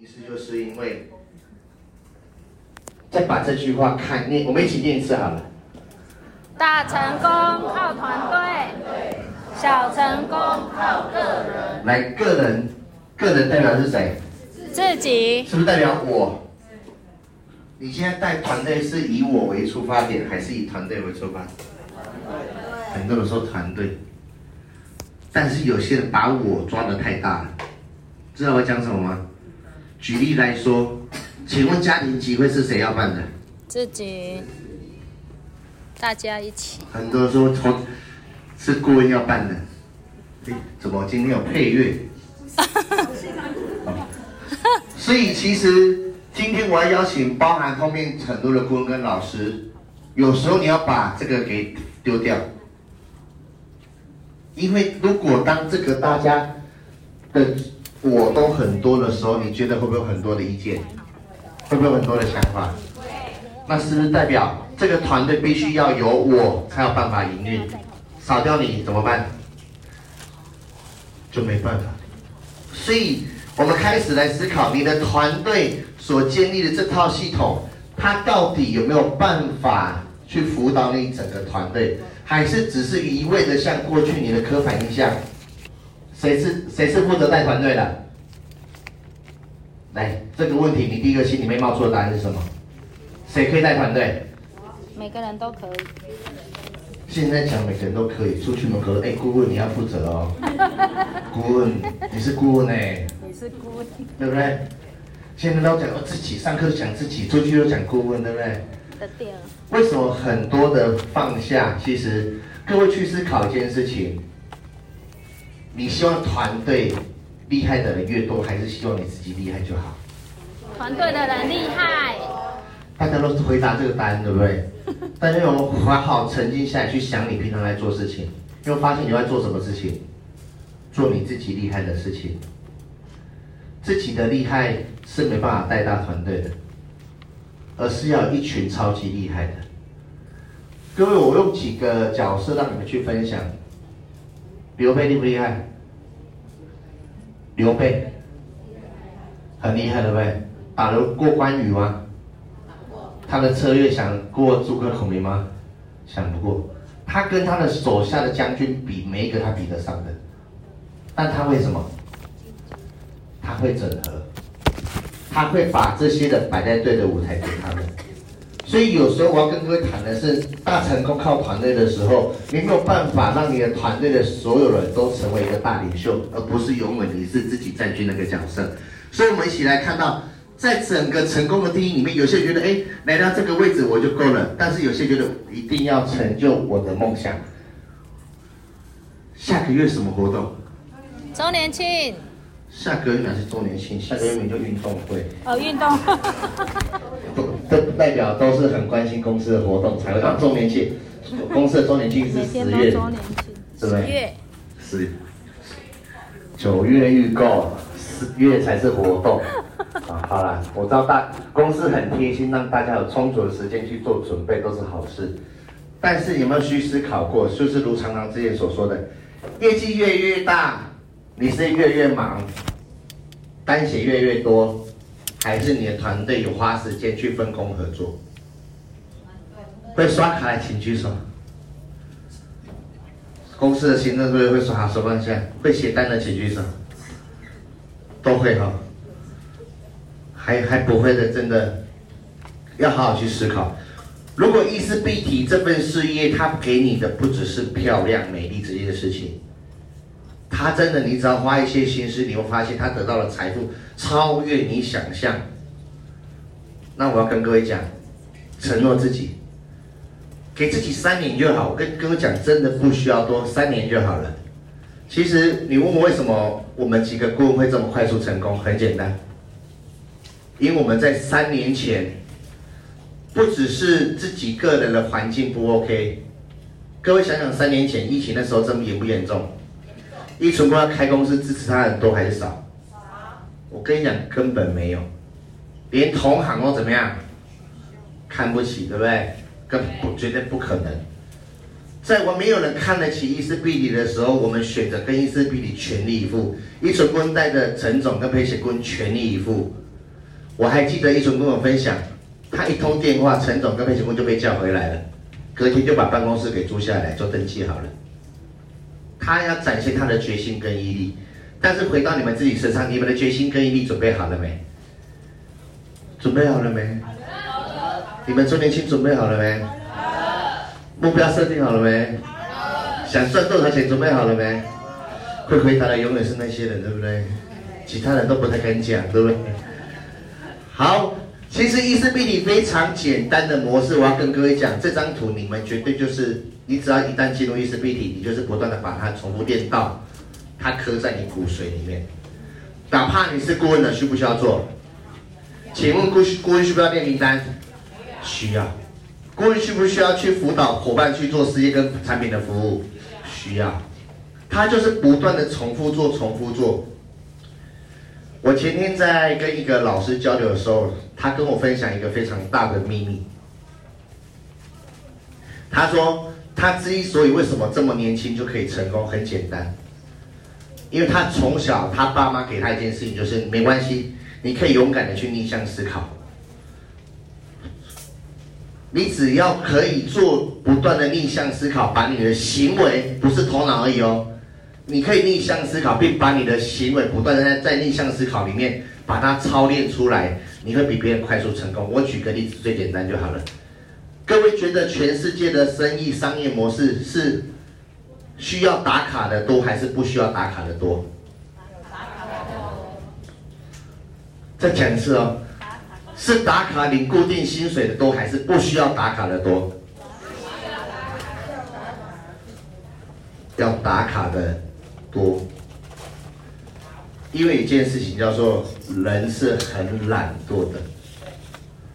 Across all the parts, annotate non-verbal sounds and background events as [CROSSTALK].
意思就是因为，再把这句话看念，我们一起念一次好了。大成功靠团队，小成功靠个人。来，个人，个人代表是谁？自己。是不是代表我？你现在带团队是以我为出发点，还是以团队为出发？很多人说团队，但是有些人把我抓得太大了，知道我讲什么吗？举例来说，请问家庭集会是谁要办的？自己，大家一起。很多人说从是顾问要办的，诶，怎么今天有配乐？[LAUGHS] 所以其实今天我要邀请包含后面很多的顾问跟老师，有时候你要把这个给丢掉，因为如果当这个大家的。我都很多的时候，你觉得会不会有很多的意见？会不会有很多的想法？那是不是代表这个团队必须要有我才有办法营运？少掉你怎么办？就没办法。所以我们开始来思考，你的团队所建立的这套系统，它到底有没有办法去辅导你整个团队，还是只是一味的像过去你的刻板印象？谁是谁是负责带团队的？来，这个问题你第一个心里面冒出的答案是什么？谁可以带团队？每个人都可以。现在讲每个人都可以出去门口，哎，顾问你要负责哦。[LAUGHS] 顾问，你是顾问呢？你是顾问，对不对？现在都讲我自己，上课讲自己，出去又讲顾问，对不对？对。为什么很多的放下？其实各位去思考一件事情。你希望团队厉害的人越多，还是希望你自己厉害就好？团队的人厉害。大家都是回答这个答案，对不对？大家有好好沉静下来去想，你平常在做事情，又发现你在做什么事情？做你自己厉害的事情。自己的厉害是没办法带大团队的，而是要有一群超级厉害的。各位，我用几个角色让你们去分享。刘备厉不厉害？刘备很厉害，对不对？打得过关羽吗？他的策略想过诸葛孔明吗？想不过。他跟他的手下的将军比，没一个他比得上的。但他为什么？他会整合，他会把这些人摆在对的舞台给他们。所以有时候我要跟各位谈的是，大成功靠团队的时候，你没有办法让你的团队的所有人都成为一个大领袖，而不是永远你是自己占据那个角色。所以，我们一起来看到，在整个成功的定义里面，有些人觉得，哎，来到这个位置我就够了；但是有些觉得一定要成就我的梦想。下个月什么活动？周年庆。下个月还是周年庆？下个月名就运动会。哦，运动。[LAUGHS] 这代表都是很关心公司的活动才会到周年庆。[LAUGHS] 公司的周年庆是十月，对不对？十月。十月。九月预购，十月才是活动。啊，好啦，我知道大公司很贴心，让大家有充足的时间去做准备，都是好事。但是有没有去思考过，就是如常常之前所说的，业绩越越大，你是越越忙，单写越越多。还是你的团队有花时间去分工合作？会刷卡的请举手。公司的行政队会刷卡手放下，会写单的请举手。都会哈。还还不会的，真的要好好去思考。如果伊丝碧媞这份事业，它给你的不只是漂亮美丽这件事情。他真的，你只要花一些心思，你会发现他得到了财富超越你想象。那我要跟各位讲，承诺自己，给自己三年就好。我跟各位讲，真的不需要多，三年就好了。其实你问我为什么我们几个顾问会这么快速成功，很简单，因为我们在三年前，不只是自己个人的环境不 OK，各位想想，三年前疫情的时候，这么严不严重？一成功要开公司，支持他的多还是少？我跟你讲，根本没有，连同行都怎么样？看不起，对不对？更不绝对不可能。在我没有人看得起伊丝碧媞的时候，我们选择跟伊丝碧媞全力以赴。一成功带着陈总跟裴雪坤全力以赴，我还记得一存跟我分享，他一通电话，陈总跟佩奇坤就被叫回来了，隔天就把办公室给租下来做登记好了。他要展现他的决心跟毅力，但是回到你们自己身上，你们的决心跟毅力准备好了没？准备好了没？你们周年庆准备好了没？目标设定好了没？想赚多少钱准备好了没？会回答的永远是那些人，对不对？其他人都不太敢讲，对不对？好，其实意识必体非常简单的模式，我要跟各位讲，这张图你们绝对就是，你只要一旦进入意识必体，你就是不断的把它重复练到，它刻在你骨髓里面。哪怕你是顾问的，需不需要做？请问顾顾问需不需要列名单？需要。顾问需不需要去辅导伙伴去做事业跟产品的服务？需要。他就是不断的重复做，重复做。我前天在跟一个老师交流的时候，他跟我分享一个非常大的秘密。他说，他之所以为什么这么年轻就可以成功，很简单，因为他从小他爸妈给他一件事情，就是没关系，你可以勇敢的去逆向思考，你只要可以做不断的逆向思考，把你的行为不是头脑而已哦。你可以逆向思考，并把你的行为不断的在逆向思考里面把它操练出来，你会比别人快速成功。我举个例子，最简单就好了。各位觉得全世界的生意商业模式是需要打卡的多，还是不需要打卡的多？再讲一次哦，是打卡领固定薪水的多，还是不需要打卡的多？要打卡的。多，因为一件事情叫做人是很懒惰的，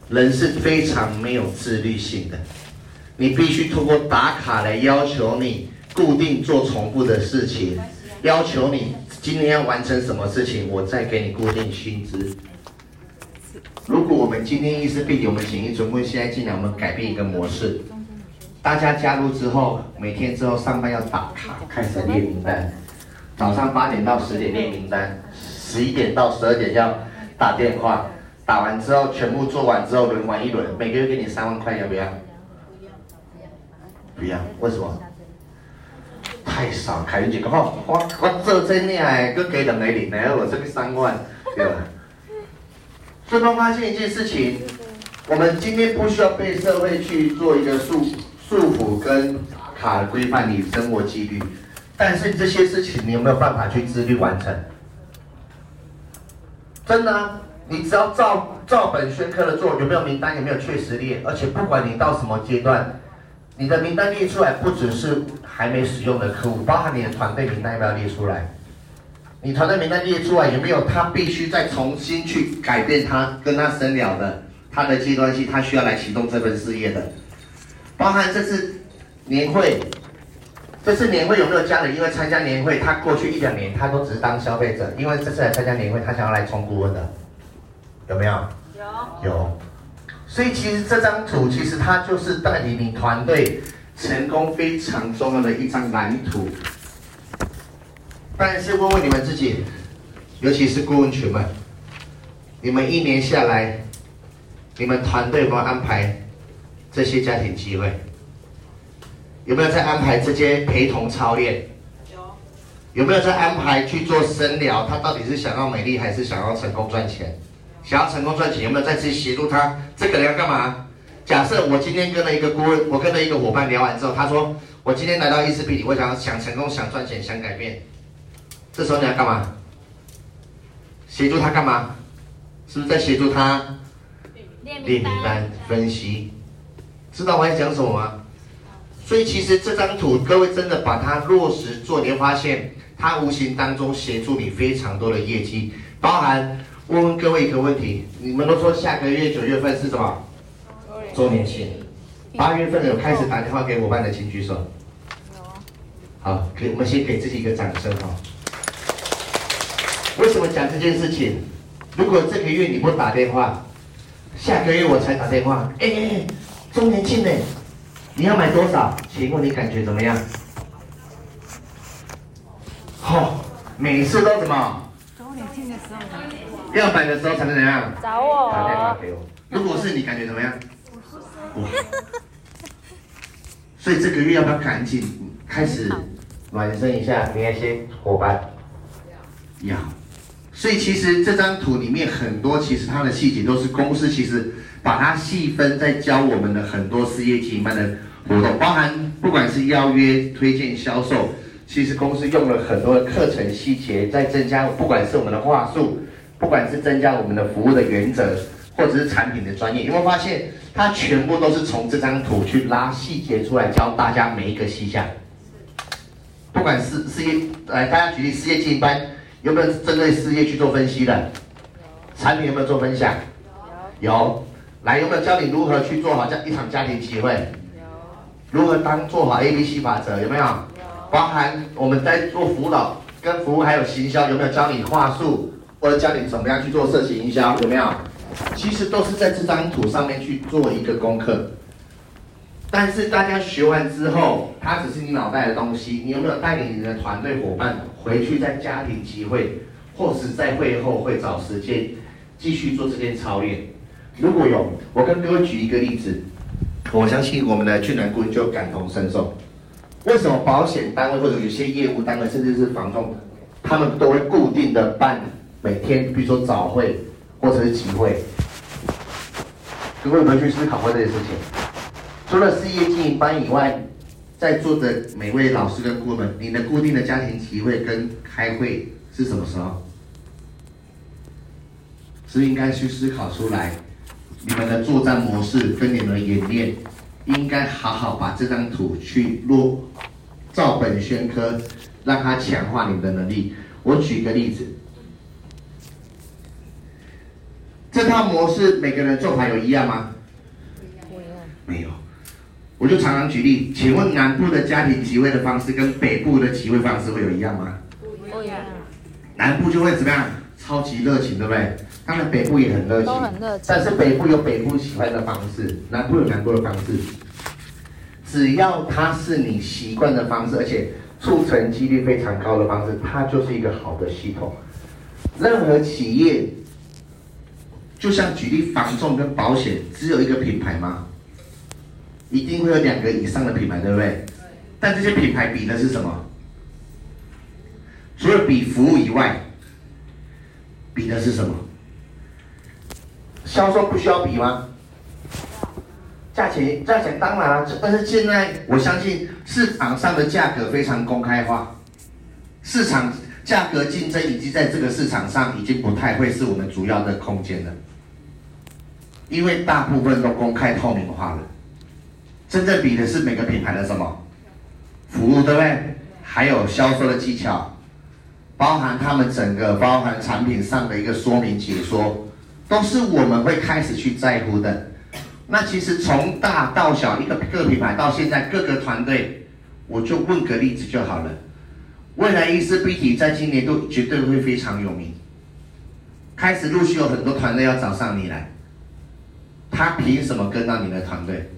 人是非常没有自律性的。你必须通过打卡来要求你固定做重复的事情，要求你今天要完成什么事情，我再给你固定薪资。如果我们今天意识必体，我们请一尊贵现在进来，我们改变一个模式，大家加入之后，每天之后上班要打卡，开始列名单。早上八点到十点列名单，十一点到十二点要打电话，打完之后全部做完之后轮完一轮，每个月给你三万块，要不要？不要，为什么？太少，凯云姐，我我我做这样哎，搁给两个零，然后我这个三万，对吧？最后发现一件事情，我们今天不需要被社会去做一个束束缚跟卡规范你生活纪律。但是这些事情你有没有办法去自律完成？真的啊，你只要照照本宣科的做，有没有名单？有没有确实列？而且不管你到什么阶段，你的名单列出来，不只是还没使用的客户，包含你的团队名单要不要列出来？你团队名单列出来，有没有他必须再重新去改变他跟他深聊的他的阶段性，他需要来启动这份事业的？包含这次年会。这次年会有没有家人？因为参加年会，他过去一两年他都只是当消费者，因为这次来参加年会，他想要来充顾问的，有没有？有。有。所以其实这张图其实它就是带领你团队成功非常重要的一张蓝图。但是问问你们自己，尤其是顾问群们，你们一年下来，你们团队有没有安排这些家庭机会？有没有在安排这些陪同操练？有。有没有在安排去做深聊？他到底是想要美丽还是想要成功赚钱？想要成功赚钱，有没有再去协助他？这个人要干嘛？假设我今天跟了一个顾问，我跟了一个伙伴聊完之后，他说我今天来到意识必，我想想成功、想赚钱、想改变。这时候你要干嘛？协助他干嘛？是不是在协助他列名单、分析？知道我在讲什么吗？所以其实这张图，各位真的把它落实做，你会发现它无形当中协助你非常多的业绩，包含问问各位一个问题：你们都说下个月九月份是什么？周年庆。八月份有开始打电话给伙伴的，请举手。好，给我们先给自己一个掌声哈。为什么讲这件事情？如果这个月你不打电话，下个月我才打电话，哎哎哎，周年庆呢？你要买多少？请问你感觉怎么样？好、哦，每次都怎么？要买的时候才能怎样？找我。打电话给我。如果是你，感觉怎么样？哇！所以这个月要不要赶紧开始暖身一下，你那些伙伴？要。所以其实这张图里面很多，其实它的细节都是公司其实把它细分在教我们的很多事业经营班的活动，包含不管是邀约、推荐、销售，其实公司用了很多的课程细节在增加，不管是我们的话术，不管是增加我们的服务的原则，或者是产品的专业，有没有发现它全部都是从这张图去拉细节出来教大家每一个细项，不管是事业，来大家举例事业经营班。有没有针对事业去做分析的？产品有没有做分享？有。有。来，有没有教你如何去做好这一场家庭聚会？有。如何当做好 A B C 法则？有没有？有。包含我们在做辅导、跟服务还有行销，有没有教你话术，或者教你怎么样去做社群营销？有没有？其实都是在这张图上面去做一个功课。但是大家学完之后，它只是你脑袋的东西。你有没有带领你的团队伙伴回去在家庭集会，或是在会后会找时间继续做这件操练？如果有，我跟各位举一个例子，我相信我们的俊男顾问就感同身受。为什么保险单位或者有些业务单位，甚至是房仲，他们都会固定的办每天，比如说早会或者是集会？各位有没有去思考过这件事情？除了事业经营班以外，在座的每位老师跟顾问，你的固定的家庭集会跟开会是什么时候？是应该去思考出来，你们的作战模式跟你们的演练，应该好好把这张图去落，照本宣科，让它强化你们的能力。我举个例子，这套模式每个人做法有一样吗？没有。我就常常举例，请问南部的家庭集会的方式跟北部的集会方式会有一样吗？不一样。南部就会怎么样？超级热情，对不对？当然北部也很热情，都很热情。但是北部有北部喜欢的方式，南部有南部的方式。只要它是你习惯的方式，而且促成几率非常高的方式，它就是一个好的系统。任何企业，就像举例房仲跟保险，只有一个品牌吗？一定会有两个以上的品牌，对不对？但这些品牌比的是什么？除了比服务以外，比的是什么？销售不需要比吗？价钱，价钱当然了，但是现在我相信市场上的价格非常公开化，市场价格竞争已经在这个市场上已经不太会是我们主要的空间了，因为大部分都公开透明化了。真正比的是每个品牌的什么服务，对不对？还有销售的技巧，包含他们整个包含产品上的一个说明解说，都是我们会开始去在乎的。那其实从大到小，一个各品牌到现在各个团队，我就问个例子就好了。未来医师 BT 在今年都绝对会非常有名，开始陆续有很多团队要找上你来，他凭什么跟到你的团队？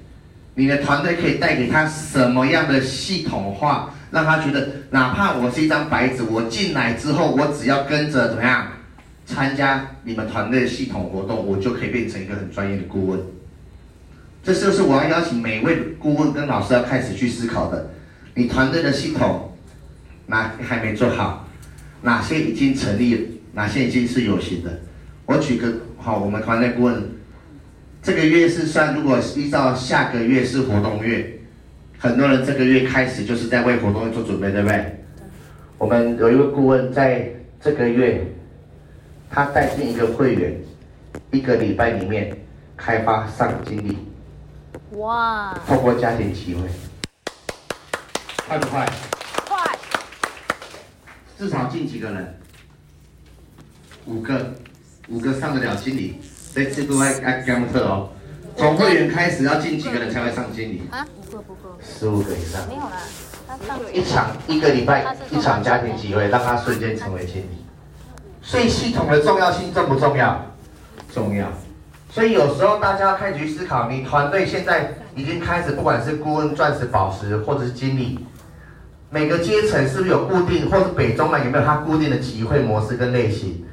你的团队可以带给他什么样的系统化，让他觉得哪怕我是一张白纸，我进来之后，我只要跟着怎么样参加你们团队的系统活动，我就可以变成一个很专业的顾问。这就是我要邀请每位顾问跟老师要开始去思考的。你团队的系统哪还没做好？哪些已经成立？哪些已经是有形的？我举个好，我们团队顾问。这个月是算，如果依照下个月是活动月，很多人这个月开始就是在为活动做准备，对不对？我们有一位顾问在这个月，他带进一个会员，一个礼拜里面开发上经理，哇！透过家庭机会，快不快？快！至少进几个人？五个，五个上得了经理。这次都爱爱监测哦，从会员开始要进几个人才会上经理？啊，五个不够，十五个以上。没有啦，他上一场一个礼拜一场家庭集会，让他瞬间成为经理。所以系统的重要性重不重要？重要。所以有时候大家要开始去思考，你团队现在已经开始，不管是顾问、钻石、宝石，或者是经理，每个阶层是不是有固定，或者北中南有没有它固定的集会模式跟类型？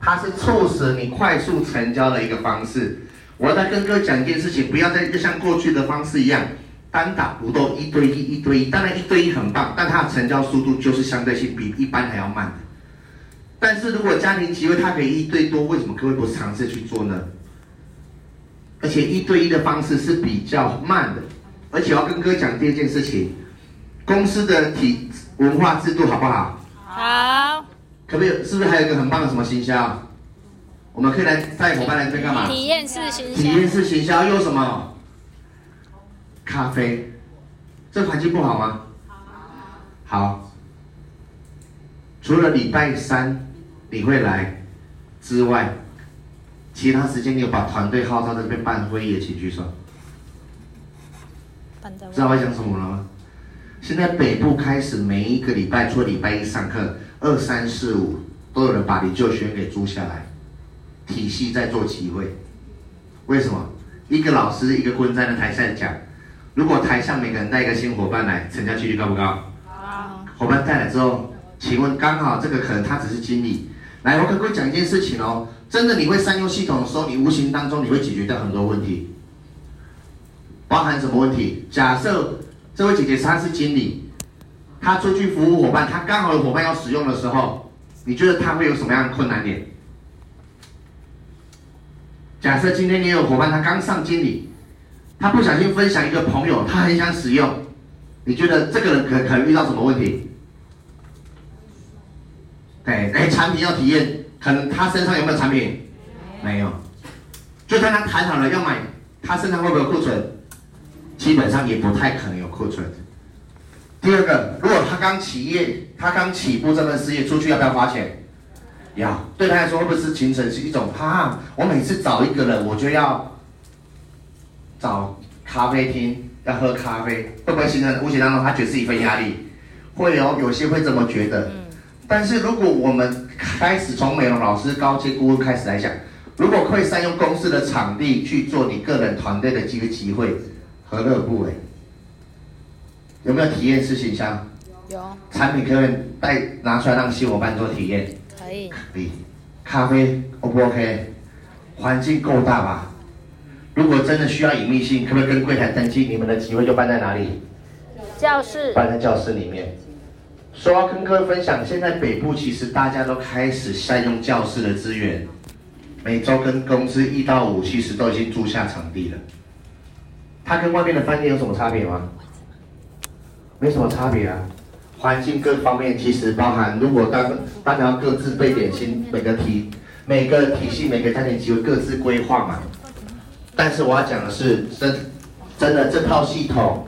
它是促使你快速成交的一个方式。我要再跟各位讲一件事情，不要再就像过去的方式一样单打独斗，一对一，一对一。当然一对一很棒，但它的成交速度就是相对性比一般还要慢的。但是如果家庭集会它可以一对多，为什么各位不尝试去做呢？而且一对一的方式是比较慢的，而且要跟各位讲第二件事情。公司的体文化制度好不好？好。可不可以？是不是还有一个很棒的什么行销？我们可以来带伙伴来这干嘛？体验式行销。体验式行销又什么？咖啡。这环境不好吗？好。除了礼拜三你会来之外，其他时间你有把团队号召在这边办会议的，请举手。知道我讲什么了吗？现在北部开始每一个礼拜，除了礼拜一上课，二三四五都有人把李旧学院给租下来，体系在做集会。为什么？一个老师一个顾问在那台上讲，如果台上每个人带一个新伙伴来，成交几率高不高？好。伙伴带来之后，请问刚好这个可能他只是经理，来，我跟各位讲一件事情哦，真的你会善用系统的时候，你无形当中你会解决掉很多问题，包含什么问题？假设。这位姐姐她是经理，她出去服务伙伴，她刚好有伙伴要使用的时候，你觉得她会有什么样的困难点？假设今天你有伙伴，他刚上经理，他不小心分享一个朋友，他很想使用，你觉得这个人可可能遇到什么问题？对，哎，产品要体验，可能他身上有没有产品？没有。就算他谈好了要买，他身上会不会有库存？基本上也不太可能有库存。第二个，如果他刚起业，他刚起步这份事业，出去要不要花钱？要。对他来说，会不会是形成是一种哈？我每次找一个人，我就要找咖啡厅要喝咖啡，会不会形成无形当中他觉得是一份压力？会有，有些会这么觉得。但是如果我们开始从美容老师、高阶顾问开始来讲，如果可以善用公司的场地去做你个人团队的几个机会。何乐不为？有没有体验式行销？有。产品可以带拿出来让新伙伴做体验。可以。可以。咖啡 O 不 OK？环境够大吧？如果真的需要隐秘性，可不可以跟柜台登记？你们的机会就办在哪里？教室。办在教室里面。说要跟各位分享，现在北部其实大家都开始善用教室的资源，每周跟公司一到五其实都已经租下场地了。它跟外面的饭店有什么差别吗？没什么差别啊，环境各方面其实包含，如果大大家要各自备点心，每个体每个体系每个家庭机会各自规划嘛。但是我要讲的是，真真的这套系统，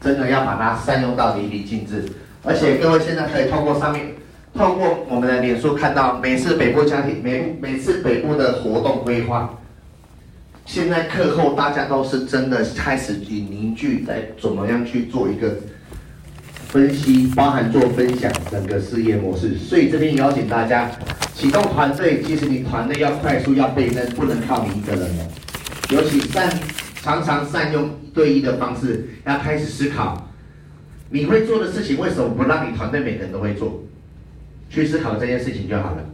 真的要把它善用到淋漓尽致。而且各位现在可以透过上面，透过我们的脸书看到，每次北部家庭每每次北部的活动规划。现在课后大家都是真的开始以凝聚在怎么样去做一个分析，包含做分享整个事业模式。所以这边邀请大家启动团队，其实你团队要快速要倍增，不能靠你一个人了。尤其善常常善用一对一的方式，要开始思考你会做的事情，为什么不让你团队每个人都会做？去思考这件事情就好了。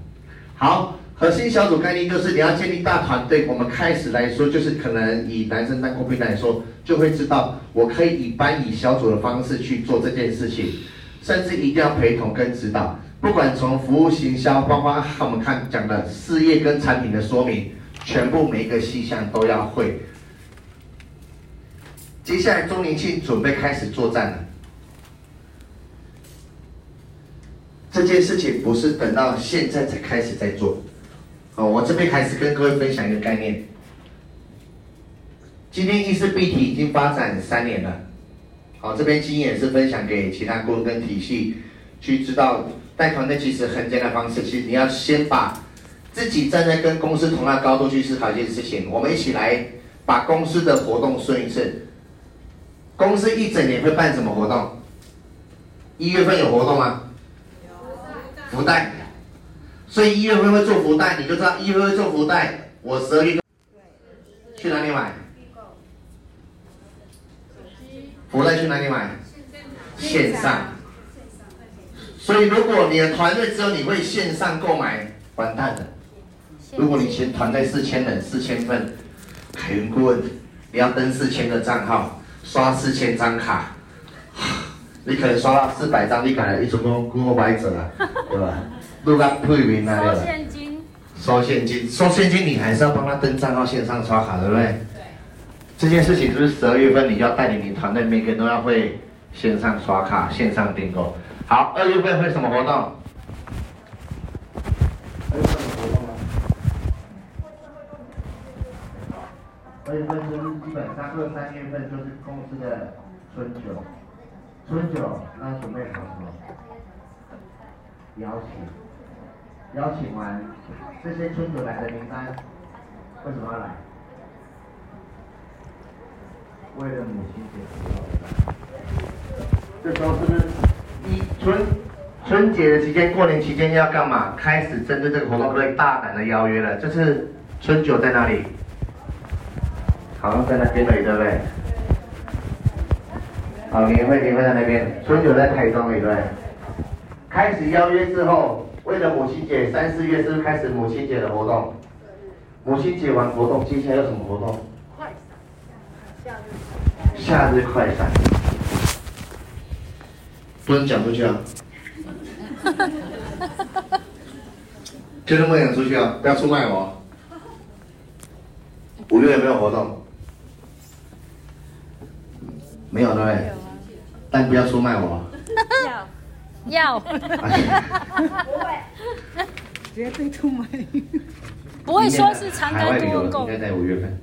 好。核心小组概念就是你要建立大团队。我们开始来说，就是可能以男生当 copy 来说，就会知道我可以以班以小组的方式去做这件事情，甚至一定要陪同跟指导。不管从服务行销，包括我们看讲的事业跟产品的说明，全部每一个细项都要会。接下来周年庆准备开始作战了。这件事情不是等到现在才开始在做。哦，我这边还是跟各位分享一个概念。今天意识必体已经发展三年了，好，这边经验是分享给其他顾问跟体系，去知道带团队其实很简单的方式，其实你要先把自己站在跟公司同样高度去思考一件事情。我们一起来把公司的活动顺一次。公司一整年会办什么活动？一月份有活动吗？福袋。所以一月份会做福袋，你就知道一月份会做福袋。我十二月去哪里买？福袋去哪里买？线上。所以如果你的团队只有你会线上购买，完蛋了。如果你前团队四千人，四千份，海云顾问，你要登四千个账号，刷四千张卡，[LAUGHS] 你可能刷到四百张，你可能一总共顾客白走了，对吧？录个退名啊，收现金，收现金，收现金，你还是要帮他登账号线上刷卡，对不对？对。这件事情就是十二月份你就要带领你团队，每个人都要会线上刷卡、线上订购。好，二月份会什么活动？二月份就是基本上二三月份就是公司的春酒，春酒那准备好什么？邀请，邀请完这些春酒来的名单，为什么要来？为了母亲节，这时候是不是一春春节的期间，过年期间要干嘛？开始针对这个活动，可以大胆的邀约了。这次春酒在哪里？好像在那边而已，对不对？好，年会年会在那边，春酒在台中，对不对？开始邀约之后，为了母亲节，三四月是不是开始母亲节的活动？母亲节完活动，接下来有什么活动？快闪，夏日快闪，不能讲出去啊！就这么讲出去啊！不要出卖我。五月有没有活动？没有对不对？但不要出卖我。[LAUGHS] 要要。不会。绝对出卖。不会说是长庚多购。应该在五月份。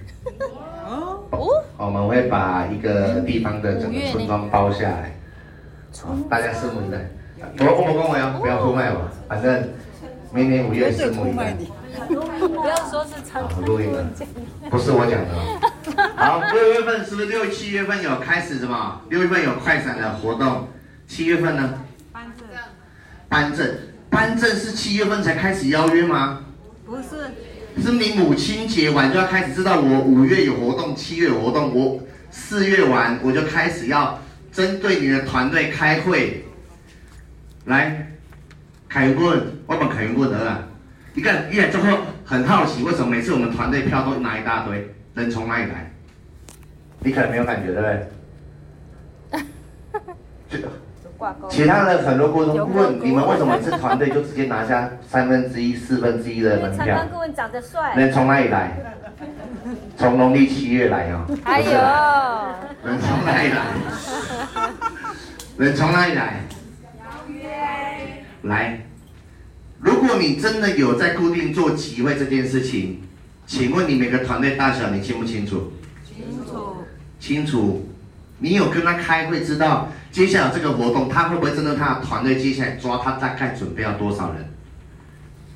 哦。哦。我们会把一个地方的整个村庄包下来。大家拭目以待。我我不跟我要，不要出卖我。反正明年五月拭目以待。不要说是长庚多购。不是我讲的。好，六月份是不是六七月份有开始什么？六月份有快闪的活动，七月份呢？颁证。颁证，是七月份才开始邀约吗？不是，是你母亲节完就要开始知道我五月有活动，七月有活动，我四月完我就开始要针对你的团队开会。来，凯云顾问，我们凯云顾问得了。你看，一来之后很好奇，为什么每次我们团队票都拿一大堆？人从哪里来？你可能没有感觉，对不对？[LAUGHS] 其他的很多顾问问你们为什么这团队就直接拿下三分之一、四分之一的门票？长顾问长得帅。人从哪里来？从农历七月来哦。哎呦！人从哪里来？人从哪里来？来，如果你真的有在固定做集会这件事情。请问你每个团队大小你清不清楚？清楚。清楚。你有跟他开会，知道接下来这个活动他会不会针对他的团队接下来抓他大概准备要多少人？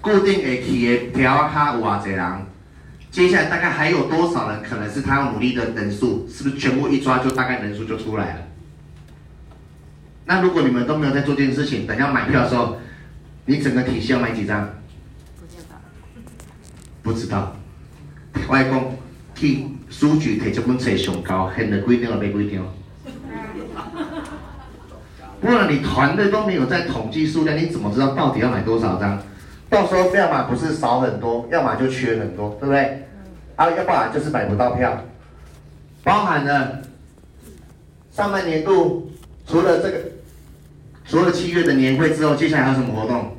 固定的去的条卡有偌济人？接下来大概还有多少人可能是他要努力的人数？是不是全部一抓就大概人数就出来了？那如果你们都没有在做这件事情，等下买票的时候，你整个体系要买几张？不知道。不知道。我讲去书局摕这本册上高，现在几张要买几张？不然你团队都没有在统计数量，你怎么知道到底要买多少张？到时候要么不是少很多，要么就缺很多，对不对？啊，要不然就是买不到票。包含了上半年度，除了这个，除了七月的年会之后，接下来还有什么活动？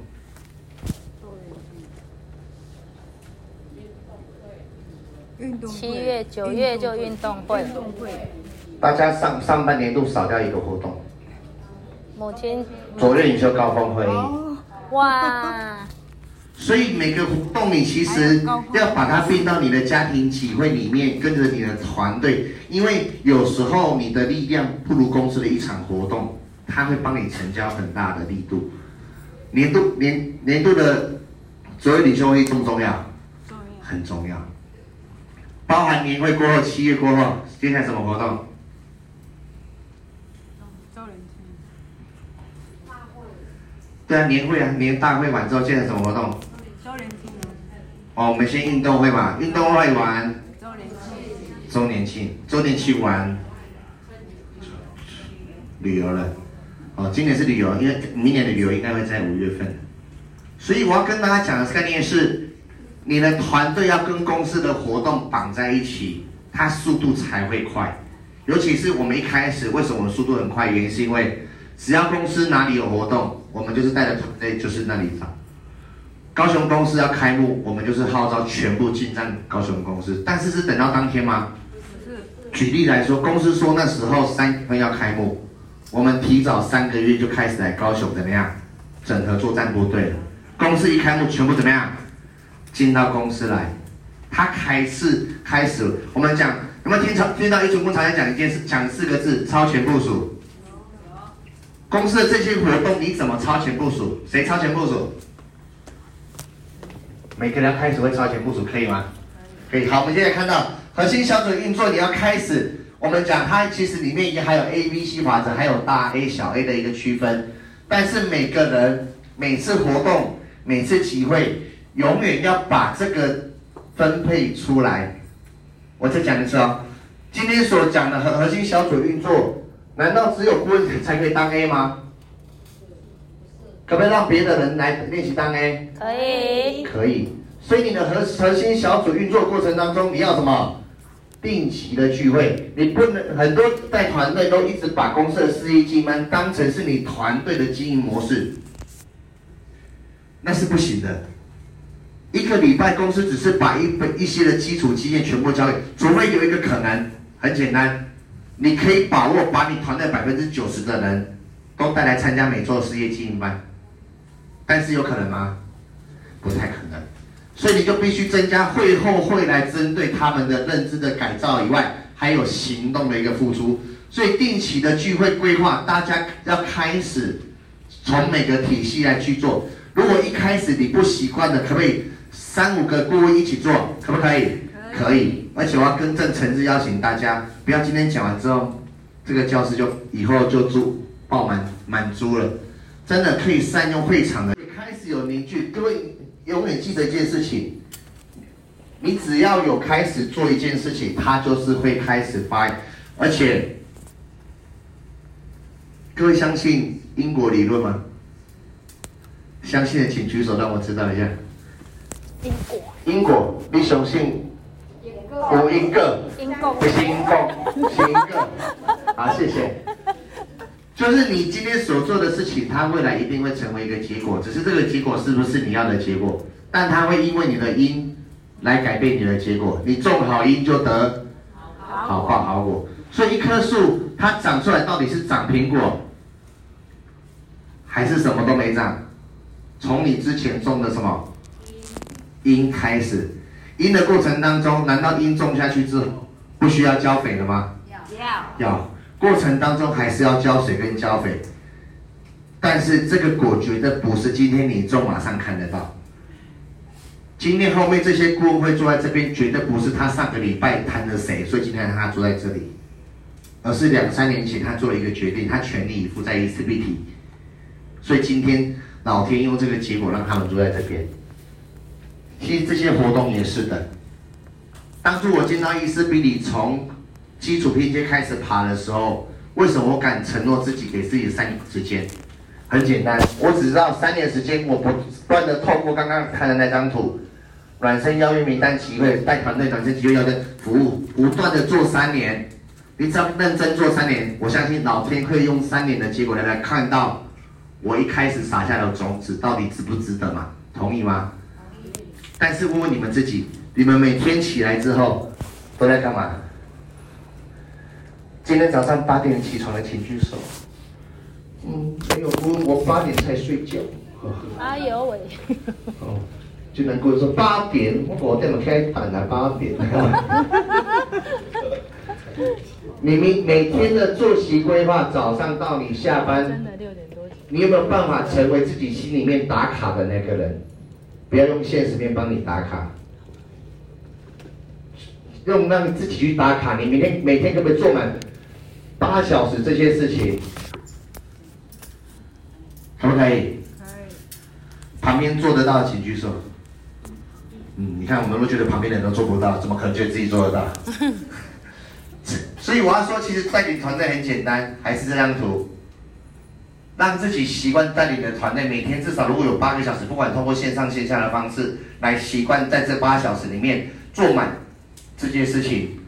七月、九月就运动会。大家上上半年度少掉一个活动。母亲。卓越领袖高峰会议。哇。所以每个活动你其实要把它变到你的家庭聚会里面，跟着你的团队，因为有时候你的力量不如公司的一场活动，它会帮你成交很大的力度。年度年年度的卓越领袖会议重不重要？重要。很重要。包含年会过后，七月过后，接下来什么活动？招人气。大会。对啊，年会啊，年大会完之后，接下来什么活动？哦，我们先运动会嘛，运动会完。周年庆。周年庆，周年庆完。旅游了，哦，今年是旅游，因为明年的旅游应该会在五月份。所以我要跟大家讲的概念是，你的团队要跟公司的活动绑在一起，它速度才会快。尤其是我们一开始为什么我们速度很快？原因是因为只要公司哪里有活动，我们就是带着团队就是那里找。高雄公司要开幕，我们就是号召全部进站高雄公司。但是是等到当天吗？举例来说，公司说那时候三月份要开幕，我们提早三个月就开始来高雄怎么样？整合作战部队了。公司一开幕，全部怎么样？进到公司来，他开始开始，我们讲有没有听到听到一群工厂在讲一件事，讲四个字：超前部署。公司的这些活动你怎么超前部署？谁超前部署？每个人开始会超前部署，可以吗？可以。好，我们现在看到核心小组运作，你要开始。我们讲它其实里面也还有 A、B、C 法则，还有大 A、小 A 的一个区分。但是每个人每次活动。每次集会永远要把这个分配出来。我再讲一次哦，今天所讲的核核心小组运作，难道只有顾问才可以当 A 吗？可不可以让别的人来练习当 A？可以。可以。所以你的核核心小组运作过程当中，你要什么？定期的聚会，你不能很多带团队都一直把公司的事业经营当成是你团队的经营模式。那是不行的。一个礼拜公司只是把一本一些的基础经验全部交给，除非有一个可能，很简单，你可以把握把你团队百分之九十的人都带来参加每周的事业经营班，但是有可能吗？不太可能。所以你就必须增加会后会来针对他们的认知的改造以外，还有行动的一个付出。所以定期的聚会规划，大家要开始从每个体系来去做。如果一开始你不习惯的，可不可以三五个顾问一起做？可不可以？可以。而且我要更正诚挚邀请大家，不要今天讲完之后，这个教室就以后就租爆满满租了。真的可以善用会场的。开始有凝聚，各位永远记得一件事情：你只要有开始做一件事情，它就是会开始发。而且，各位相信因果理论吗？相信的请举手，让我知道一下。因果，因果，你相信？有因果，因果，不是因果，是因果。好，谢谢。就是你今天所做的事情，它未来一定会成为一个结果，只是这个结果是不是你要的结果？但它会因为你的因来改变你的结果。你种好因就得好报好果。所以一棵树它长出来到底是长苹果，还是什么都没长？从你之前种的什么因开始，因的过程当中，难道因种下去之后不需要浇肥了吗？要。要。过程当中还是要浇水跟浇肥，但是这个果绝对不是今天你种马上看得到。今天后面这些顾问会坐在这边，绝对不是他上个礼拜谈了谁，所以今天让他坐在这里，而是两三年前他做了一个决定，他全力以赴在伊思必体，所以今天。老天用这个结果让他们坐在这边。其实这些活动也是的。当初我见到伊思必体从基础拼接开始爬的时候，为什么我敢承诺自己给自己三年时间？很简单，我只知道三年时间，我不断的透过刚刚看的那张图，软身邀约名单集会带团队暖身集会要的服务，不断的做三年。你只要认真做三年，我相信老天会用三年的结果来来看到。我一开始撒下的种子到底值不值得嘛？同意吗？但是问问你们自己，你们每天起来之后都在干嘛？今天早上八点起床的请举手。嗯，没有，我我八点才睡觉。哎呦喂！哦，就能够说八点，我这么开板了八点。[LAUGHS] 你们每天的作息规划，早上到你下班。你有没有办法成为自己心里面打卡的那个人？不要用现实面帮你打卡，用让你自己去打卡。你每天每天可不可以做满八小时这些事情？可不可以？可以。旁边做得到的请举手。嗯，你看我们都觉得旁边的人都做不到，怎么可能觉得自己做得到？[LAUGHS] 所以我要说，其实带领团队很简单，还是这张图。让自己习惯带领的团队每天至少如果有八个小时，不管通过线上线下的方式来习惯在这八小时里面做满这件事情，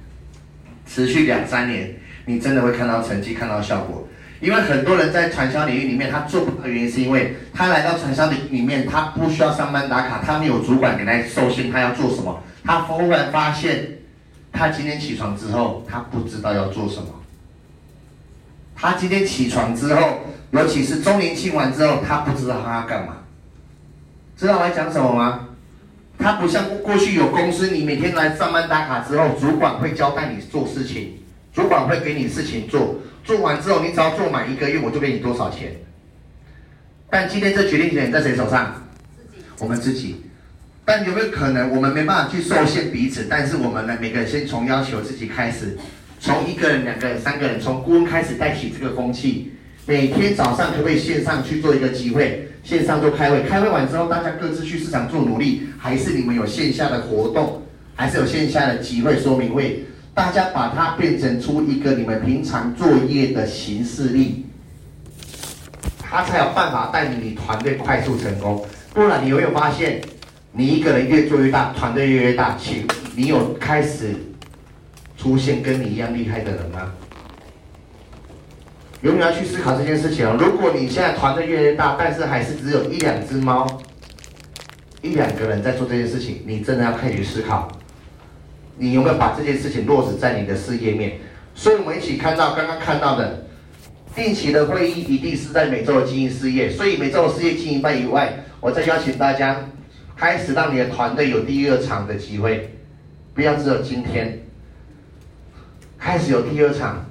持续两三年，你真的会看到成绩，看到效果。因为很多人在传销领域里面他做不到的原因，是因为他来到传销领里面，他不需要上班打卡，他没有主管给他授信，他要做什么？他忽然发现，他今天起床之后，他不知道要做什么。他今天起床之后，尤其是周年庆完之后，他不知道他要干嘛。知道我在讲什么吗？他不像过去有公司，你每天来上班打卡之后，主管会交代你做事情，主管会给你事情做，做完之后你只要做满一个月，我就给你多少钱。但今天这决定权在谁手上？我们自己。但有没有可能，我们没办法去受限彼此？但是我们呢，每个人先从要求自己开始。从一个人、两个人、三个人，从顾问开始带起这个风气。每天早上可不可以线上去做一个集会？线上做开会，开会完之后大家各自去市场做努力，还是你们有线下的活动，还是有线下的集会说明会？大家把它变成出一个你们平常作业的形式力，他才有办法带领你团队快速成功。不然你有没有发现，你一个人越做越大，团队越越大，请你有开始？出现跟你一样厉害的人吗？永远要去思考这件事情哦。如果你现在团队越来越大，但是还是只有一两只猫、一两个人在做这件事情，你真的要开始思考，你有没有把这件事情落实在你的事业面？所以我们一起看到刚刚看到的，定期的会议一定是在每周的经营事业。所以每周的事业经营班以外，我再邀请大家开始让你的团队有第二场的机会，不要只有今天。开始有第二场，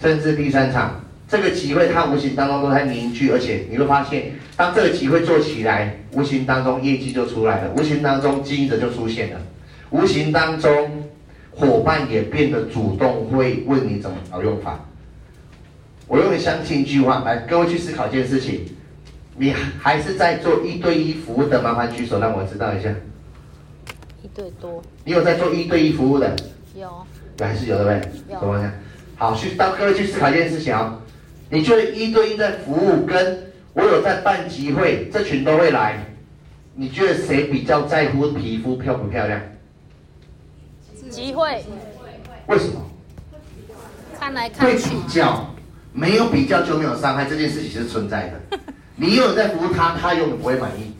甚至第三场，这个机会它无形当中都在凝聚，而且你会发现，当这个机会做起来，无形当中业绩就出来了，无形当中经营者就出现了，无形当中伙伴也变得主动，会问你怎么好用法。我永远相信一句话，来，各位去思考一件事情，你还是在做一对一服务的，麻烦举手让我知道一下。一对多。你有在做一对一服务的？有。还是有对不对？有。怎么样？好，去当各位去思考一件事情哦。你觉得一对一在服务，跟我有在办集会，这群都会来。你觉得谁比较在乎皮肤漂不漂亮？集会。为什么？看来看去。会比较，没有比较就没有伤害，这件事情是存在的。[LAUGHS] 你有在服务他，他永远不会满意。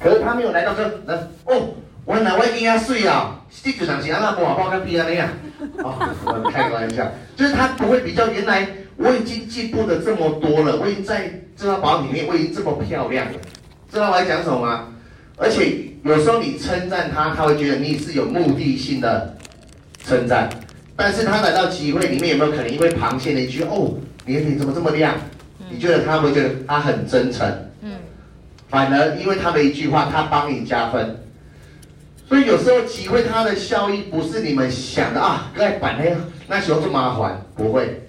可是他没有来到这，来哦。我哪位应该睡啊？这个人是安那不好报个屁啊那样？[LAUGHS] 哦，我开个玩笑，就是他不会比较。原来我已经进步的这么多了，我已经在这套保里面，我已经这么漂亮了。知道我在讲什么吗？而且有时候你称赞他，他会觉得你是有目的性的称赞。但是他来到集会里面，有没有可能因为螃蟹的一句“哦，你的脸怎么这么亮”，你觉得他会觉得他很真诚？嗯。反而因为他的一句话，他帮你加分。所以有时候集会它的效益不是你们想的啊，该板那那时候这么麻烦，不会，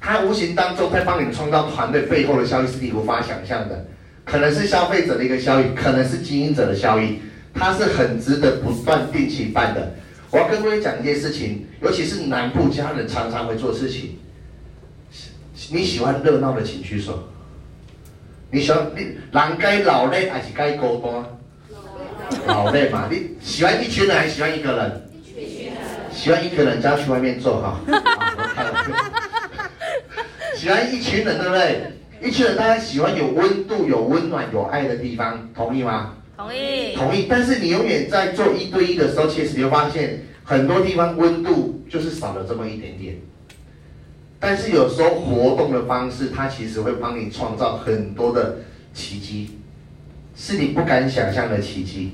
它无形当中在帮你们创造团队背后的效益是你无法想象的，可能是消费者的一个效益，可能是经营者的效益，它是很值得不断定期办的。我要跟各位讲一件事情，尤其是南部家人常常会做事情，你喜欢热闹的请举手，你喜欢你人该老累还是该孤单？好累嘛？你喜欢一群人还是喜欢一个人？一群人。喜欢一个人就要去外面坐哈。[LAUGHS] 喜欢一群人对不对？一群人大家喜欢有温度、有温暖、有爱的地方，同意吗？同意。同意。但是你永远在做一对一的时候，其实你会发现很多地方温度就是少了这么一点点。但是有时候活动的方式，它其实会帮你创造很多的奇迹。是你不敢想象的奇迹，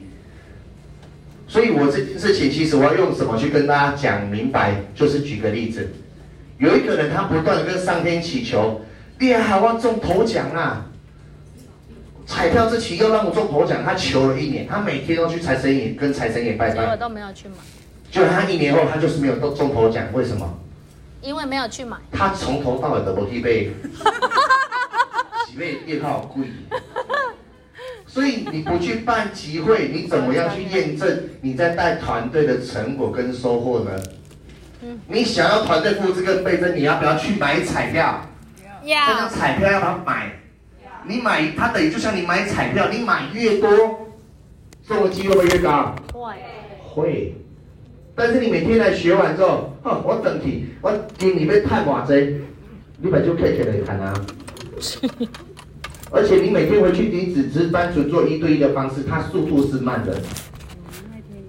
所以我这件事情其实我要用什么去跟大家讲明白？就是举个例子，有一个人他不断的跟上天祈求，厉害，我要中头奖啊！彩票这期又让我中头奖，他求了一年，他每天都去财神爷跟财神爷拜拜，结果都没有去买。就他一年后，他就是没有中中头奖，为什么？因为没有去买。他从头到尾都不去背，几位越靠贵。所以你不去办集会，你怎么样去验证你在带团队的成果跟收获呢？你想要团队复制跟倍增，你要不要去买彩票？要。这张彩票要不要买？你买它等于就像你买彩票，你买越多，中的机会会越高？会。会。但是你每天来学完之后，哦，我等你，我今你被探瓦贼，你本就可以来看啊。[LAUGHS] 而且你每天回去，你只是单纯做一对一的方式，它速度是慢的。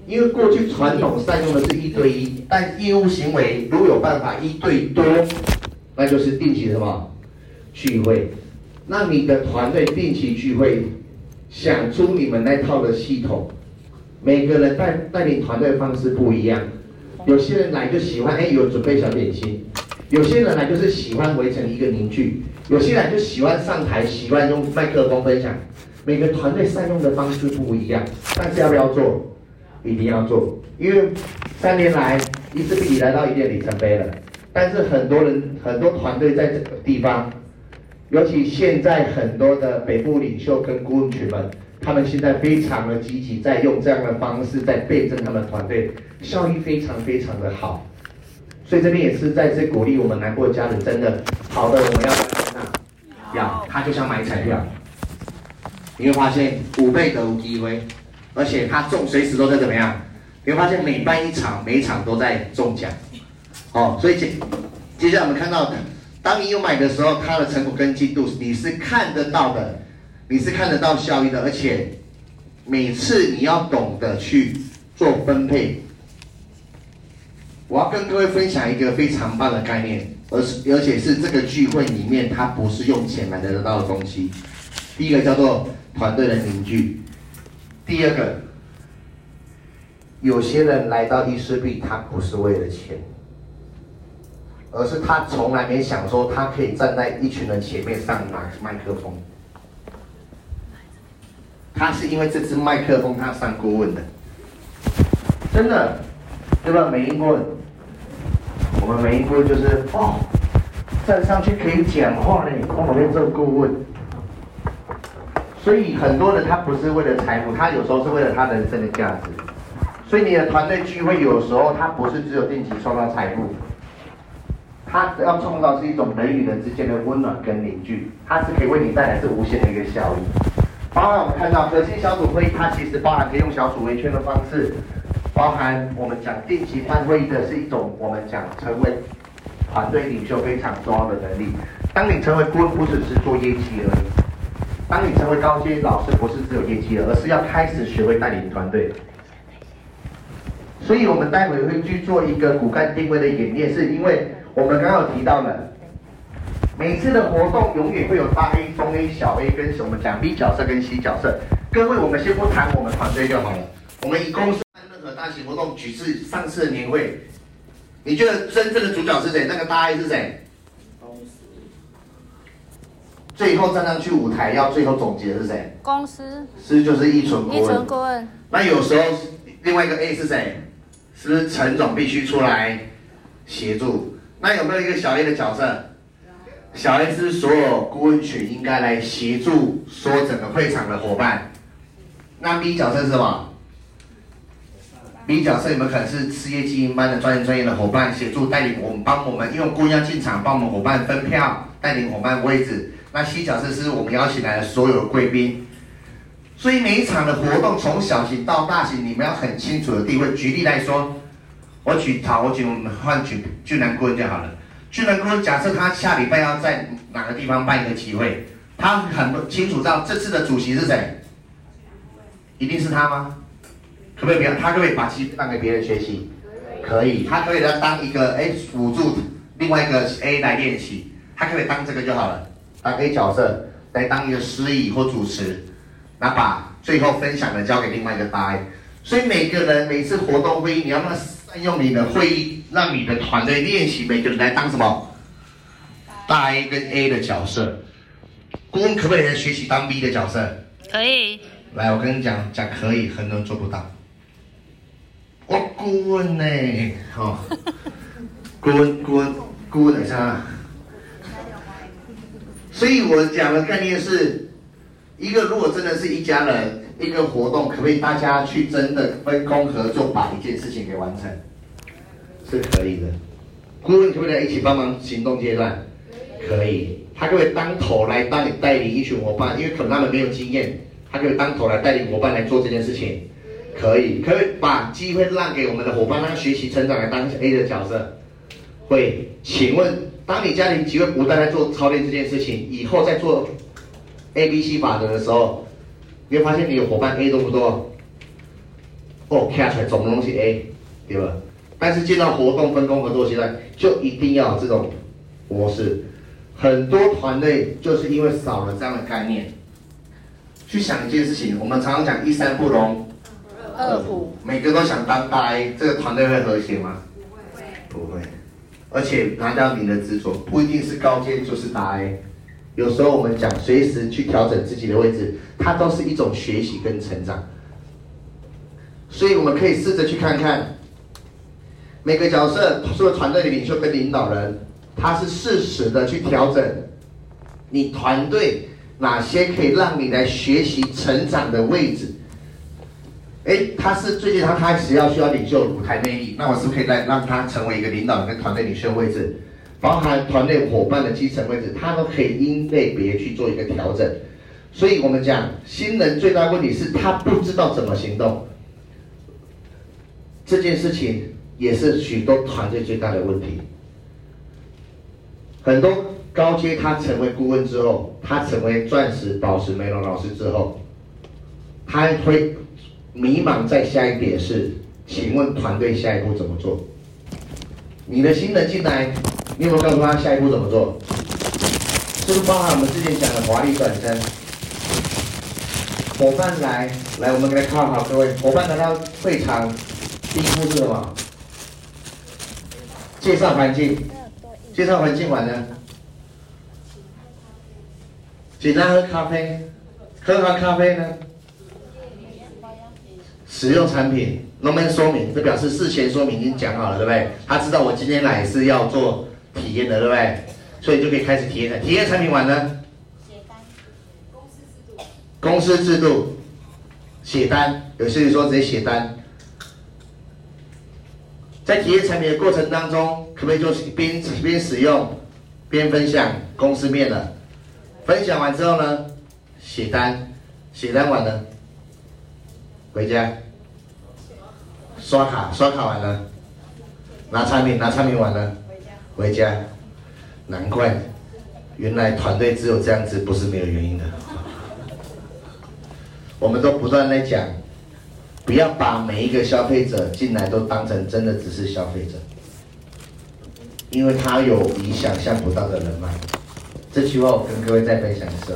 因为过去传统善用的是一对一，但业务行为如果有办法一对多，那就是定期什么聚会。那你的团队定期聚会，想出你们那套的系统，每个人带带领团队方式不一样。有些人来就喜欢哎有准备小点心，有些人来就是喜欢围成一个凝聚，有些人就喜欢上台，喜欢用麦克风分享。每个团队善用的方式不一样，但是要不要做？一定要做，因为三年来伊丝碧媞来到一点里程碑了。但是很多人、很多团队在这个地方，尤其现在很多的北部领袖跟顾问群们，他们现在非常的积极，在用这样的方式在倍增他们团队，效益非常非常的好。所以这边也是再次鼓励我们南国家人，真的好的我们要跟上，要，他就像买彩票，你会发现五倍的无机会。而且他中随时都在怎么样？你会发现每办一场，每一场都在中奖，哦，所以接接下来我们看到，当你有买的时候，它的成果跟进度你是看得到的，你是看得到效益的，而且每次你要懂得去做分配。我要跟各位分享一个非常棒的概念，而是而且是这个聚会里面它不是用钱买得到的东西。第一个叫做团队的凝聚。第二个，有些人来到伊丝碧，他不是为了钱，而是他从来没想说他可以站在一群人前面上麦麦克风。他是因为这支麦克风他上顾问的，真的，对吧？美英顾问，我们每一步就是哦，站上去可以讲话嘞，帮我们做顾问。所以很多人他不是为了财富，他有时候是为了他人生的价值。所以你的团队聚会有时候他不是只有定期创造财富，他要创造是一种人与人之间的温暖跟凝聚，它是可以为你带来是无限的一个效益。包含我们看到核心小组会议，它其实包含可以用小组围圈的方式，包含我们讲定期办会议的是一种我们讲成为团队领袖非常重要的能力。当你成为顾问，不只是做业绩而已。当你成为高阶老师，不是只有业绩，而是要开始学会带领团队。所以，我们待会会去做一个骨干定位的演练，是因为我们刚刚有提到了，每次的活动永远会有大 A、中 A、小 A 跟我们讲 B 角色跟 C 角色。各位，我们先不谈我们团队就好了。我们以公司大型活动，举次上次的年会，你觉得真正的主角是谁？那个大 A 是谁？最后站上去舞台要最后总结的是谁？公司。是就是一存顾问。一纯顾问。那有时候另外一个 A 是谁？是不是陈总必须出来协助？那有没有一个小 A 的角色？小 A 是所有顾问群应该来协助说整个会场的伙伴。那 B 角色是什么？B 角色你们可能是事业经营班的专业专业的伙伴协助带领我们，帮我们因为顾问要进场，帮我们伙伴分票，带领伙伴位置。那 C 角色是我们邀请来的所有贵宾，所以每一场的活动从小型到大型，你们要很清楚的地位。举例来说，我举好，我举我们换举俊男顾问就好了。俊男顾问假设他下礼拜要在哪个地方办一个集会，他很清楚知道这次的主席是谁，一定是他吗？可不可以不要？他可不可以把机会让给别人学习？可以，他可以来当一个哎辅助另外一个 A 来练习，他可以当这个就好了。当 A 角色来当一个司仪或主持，那把最后分享的交给另外一个大 A。所以每个人每次活动会议，你要不要善用你的会议，让你的团队练习每个人来当什么大 A 跟 A 的角色？顾问可不可以来学习当 B 的角色？可以。来，我跟你讲讲可以，很多人做不到。我顾问呢？哦，顾问顾问顾问等一下。所以我讲的概念是，一个如果真的是一家人，一个活动，可不可以大家去真的分工合作，把一件事情给完成？是可以的。顾问可不可以一起帮忙行动阶段？可以。他可以当头来帮你带领一群伙伴，因为可能他们没有经验，他可以当头来带领伙伴来做这件事情，可以，可以把机会让给我们的伙伴，让学习成长来当 A 的角色。会，请问，当你家庭机会不断在做操练这件事情，以后在做 A B C 法则的时候，你会发现你的伙伴 A 多不多？哦，看出来总东西 A，对吧？但是见到活动分工合作阶段，就一定要有这种模式。很多团队就是因为少了这样的概念，去想一件事情。我们常常讲一山不容二虎，每个都想当大 A，这个团队会和谐吗？不会，不会。而且拿掉你的执着，不一定是高阶就是大 A。有时候我们讲随时去调整自己的位置，它都是一种学习跟成长。所以我们可以试着去看看。每个角色，除了团队的领袖跟领导人，他是适时的去调整你团队哪些可以让你来学习成长的位置。哎，他是最近他开始要需要领袖舞台魅力，那我是不是可以来让他成为一个领导人跟团队领袖位置，包含团队伙伴的基层位置，他都可以因类别去做一个调整。所以我们讲新人最大问题是他不知道怎么行动，这件事情。也是许多团队最大的问题。很多高阶他成为顾问之后，他成为钻石、宝石、美容老师之后，他会迷茫在下一点是：请问团队下一步怎么做？你的新人进来，你有没有告诉他下一步怎么做？是不是包含我们之前讲的华丽转身？伙伴来，来，我们来看好各位伙伴来到会场，第一步是什么？介绍环境，介绍环境完了，简单喝咖啡，喝完咖啡呢，使用产品，农民说明，这表示事前说明已经讲好了，对不对？他知道我今天来是要做体验的，对不对？所以就可以开始体验了。体验产品完呢，写单，公司制度，公司制度，写单，有些人说直接写单。在体验产品的过程当中，可不可以就是边边使用边分享公司面的？分享完之后呢，写单，写单完了，回家刷卡，刷卡完了，拿产品，拿产品完了，回家。难怪，原来团队只有这样子，不是没有原因的。[LAUGHS] 我们都不断在讲。不要把每一个消费者进来都当成真的只是消费者，因为他有你想象不到的人脉。这句话我跟各位再分享一次，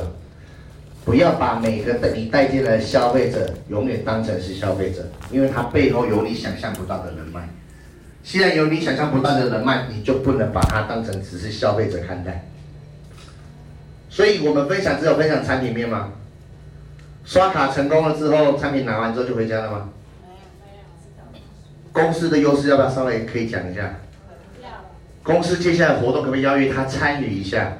不要把每个等你带进来的消费者永远当成是消费者，因为他背后有你想象不到的人脉。既然有你想象不到的人脉，你就不能把他当成只是消费者看待。所以我们分享只有分享产品面吗？刷卡成功了之后，产品拿完之后就回家了吗？公司的优势要不要稍微可以讲一下？公司接下来活动可不可以邀约他参与一下？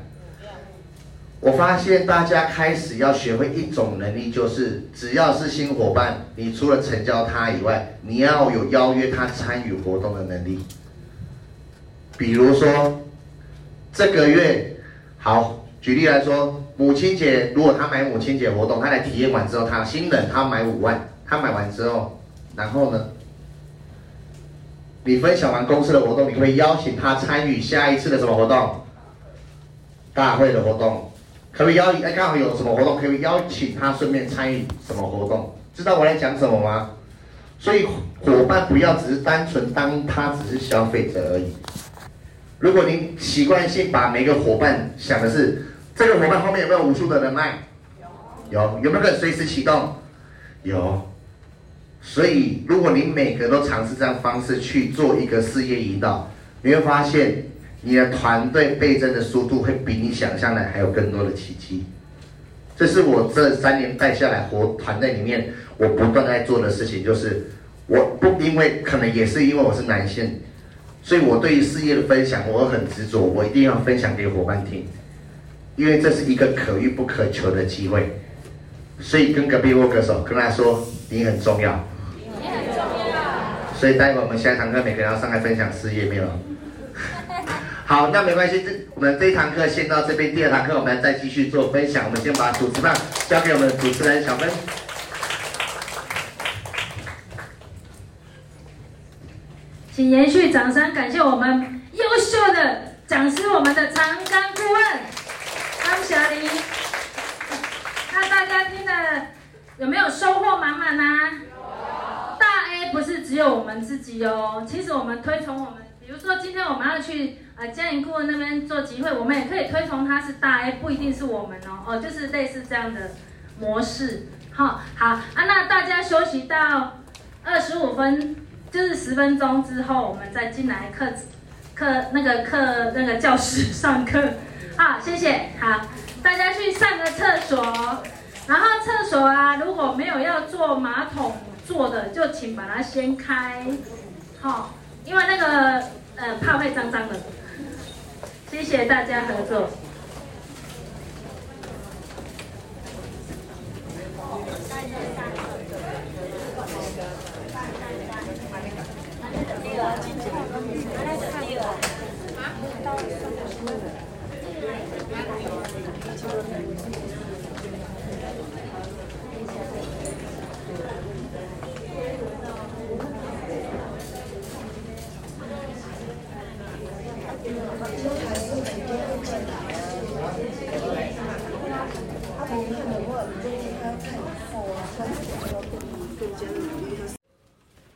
我发现大家开始要学会一种能力，就是只要是新伙伴，你除了成交他以外，你要有邀约他参与活动的能力。比如说，这个月好。举例来说，母亲节如果他买母亲节活动，他来体验完之后，他新人他买五万，他买完之后，然后呢，你分享完公司的活动，你会邀请他参与下一次的什么活动？大会的活动，可以邀请？哎，刚好有什么活动，可以邀请他顺便参与什么活动？知道我在讲什么吗？所以伙伴不要只是单纯当他只是消费者而已。如果您习惯性把每个伙伴想的是。这个伙伴后面有没有无数的人脉？有，有没有可以随时启动？有。所以，如果你每个都尝试这样方式去做一个事业引导，你会发现你的团队倍增的速度会比你想象的还有更多的奇迹。这是我这三年带下来活团队里面我不断在做的事情，就是我不因为可能也是因为我是男性，所以我对于事业的分享我很执着，我一定要分享给伙伴听。因为这是一个可遇不可求的机会，所以跟隔壁握个手，跟他说你很重要。你很重要。所以待会我们下一堂课，每个人要上来分享事业没有？好，那没关系，这我们这一堂课先到这边，第二堂课我们再继续做分享。我们先把主持棒交给我们的主持人小芬。请延续掌声，感谢我们优秀的讲师，我们的长江顾问张霞玲。那大家听的有没有收获满满呢？大 A 不是只有我们自己哦，其实我们推崇我们，比如说今天我们要去呃嘉玲顾问那边做集会，我们也可以推崇他是大 A，不一定是我们哦，哦，就是类似这样的模式。好，好啊，那大家休息到二十五分。就是十分钟之后，我们再进来课课那个课那个教室 [LAUGHS] 上课。好，谢谢。好，大家去上个厕所。然后厕所啊，如果没有要坐马桶坐的，就请把它掀开。好，因为那个呃怕会脏脏的。谢谢大家合作。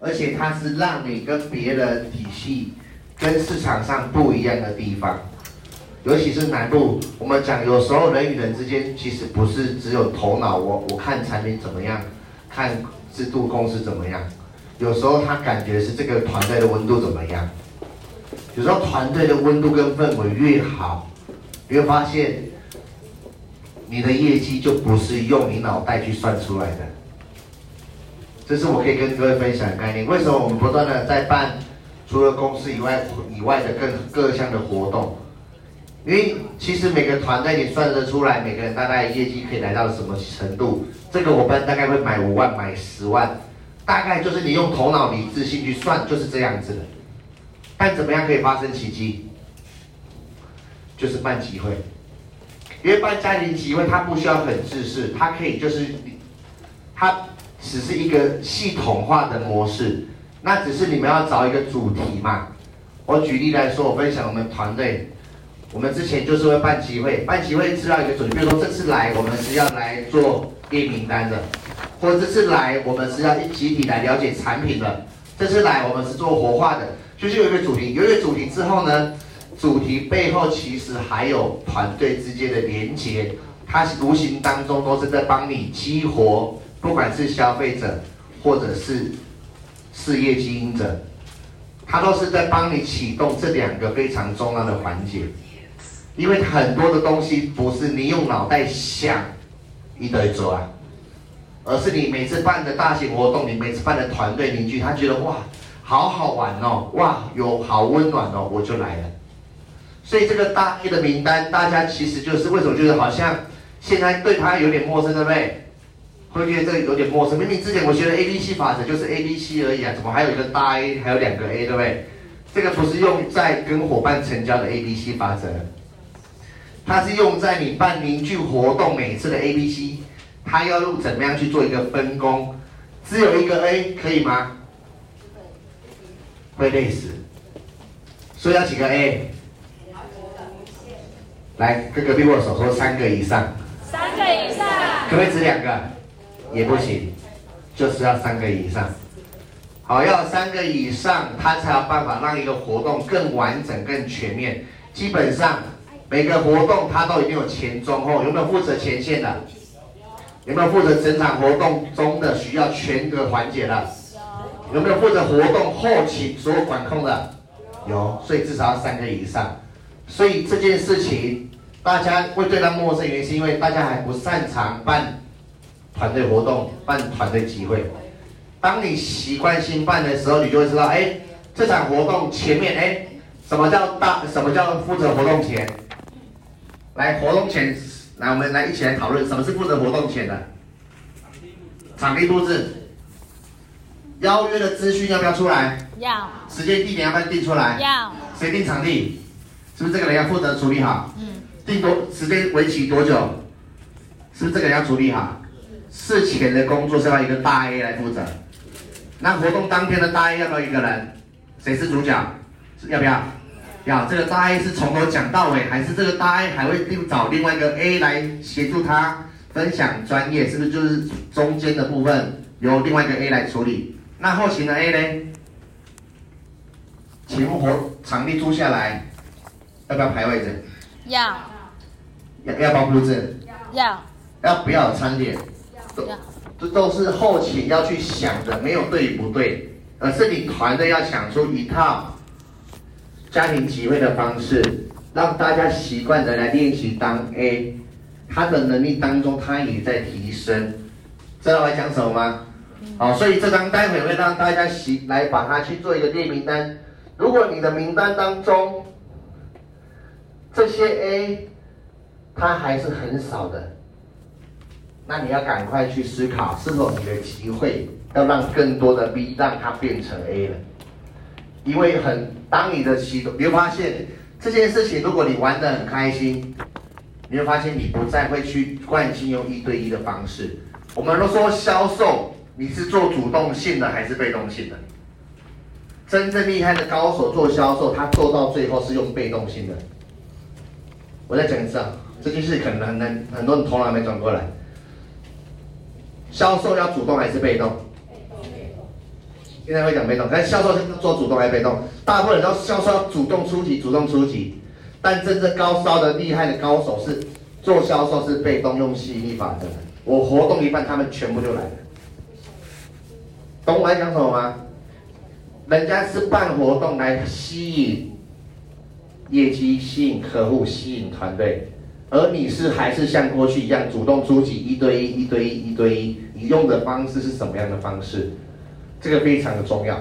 而且它是让你跟别人体系、跟市场上不一样的地方，尤其是南部，我们讲有时候人与人之间其实不是只有头脑，我我看产品怎么样，看制度公司怎么样，有时候他感觉是这个团队的温度怎么样，有时候团队的温度跟氛围越好，你会发现你的业绩就不是用你脑袋去算出来的。这是我可以跟各位分享的概念。为什么我们不断的在办除了公司以外以外的各各项的活动？因为其实每个团队你算得出来，每个人大概业绩可以来到什么程度？这个伙伴大概会买五万、买十万，大概就是你用头脑理智性去算，就是这样子的。但怎么样可以发生奇迹？就是办集会，因为办家庭集会，它不需要很制式，它可以就是它。只是一个系统化的模式，那只是你们要找一个主题嘛。我举例来说，我分享我们团队，我们之前就是会办集会，办集会知道一个主题，比如说这次来我们是要来做列名单的，或者这次来我们是要一集体来了解产品的，这次来我们是做活化的，就是有一个主题，有一个主题之后呢，主题背后其实还有团队之间的连接，它无形当中都是在帮你激活。不管是消费者，或者是事业经营者，他都是在帮你启动这两个非常重要的环节。因为很多的东西不是你用脑袋想一堆做啊，而是你每次办的大型活动，你每次办的团队凝聚，他觉得哇，好好玩哦，哇，有好温暖哦，我就来了。所以这个大 A 的名单，大家其实就是为什么觉得好像现在对他有点陌生，对不对？会觉得这个有点陌生，明明之前我学的 A B C 法则就是 A B C 而已啊，怎么还有一个大 A，还有两个 A，对不对？这个不是用在跟伙伴成交的 A B C 法则，它是用在你办凝聚活动每次的 A B C，它要用怎么样去做一个分工？只有一个 A 可以吗？会累死，所以要几个 A？来跟隔壁握手说三个以上，三个以上，可不可以只两个？也不行，就是要三个以上。好，要三个以上，他才有办法让一个活动更完整、更全面。基本上每个活动它都一定有前、中、后。有没有负责前线的？有没有负责整场活动中的需要全个环节的？有没有负责活动后期所有管控的？有，所以至少要三个以上。所以这件事情大家会对他陌生，原因是因为大家还不擅长办。团队活动办团队集会，当你习惯性办的时候，你就会知道，哎，这场活动前面，哎，什么叫大？什么叫负责活动前？来，活动前，来，我们来一起来讨论，什么是负责活动前的？场地布置，邀约的资讯要不要出来？要。时间地点要不要定出来？要。谁定场地？是不是这个人要负责处理好？嗯。定多时间为期多久？是不是这个人要处理好？事前的工作是要一个大 A 来负责。那活动当天的大 A 要不要一个人？谁是主角？要不要？要。这个大 A 是从头讲到尾，还是这个大 A 还会另找另外一个 A 来协助他分享专业？是不是就是中间的部分由另外一个 A 来处理？那后勤的 A 呢？请问活场地租下来，要不要排位置？要。要要包布置？要。要不要有餐点？都这都是后勤要去想的，没有对与不对，而是你团队要想出一套家庭集会的方式，让大家习惯的来练习当 A，他的能力当中他也在提升，知道我在讲什么吗？好，所以这张待会会让大家习来把它去做一个列名单。如果你的名单当中这些 A，它还是很少的。那你要赶快去思考，是否你的机会要让更多的 B 让它变成 A 了？因为很当你的启动，你会发现这件事情，如果你玩得很开心，你会发现你不再会去惯性用一对一的方式。我们都说销售，你是做主动性的还是被动性的？真正厉害的高手做销售，他做到最后是用被动性的。我再讲一次啊，这件事可能很，很多人头脑没转过来。销售要主动还是被动？被动。现在会讲被动，但销售是做主动还是被动？大部分人都销售要主动出击，主动出击。但真正高烧的厉害的高手是做销售是被动，用吸引力法则。我活动一半，他们全部就来了。懂我在讲什么吗？人家是办活动来吸引业绩，吸引客户，吸引团队。而你是还是像过去一样主动出击，一对一，一对一，一对一，用的方式是什么样的方式？这个非常的重要。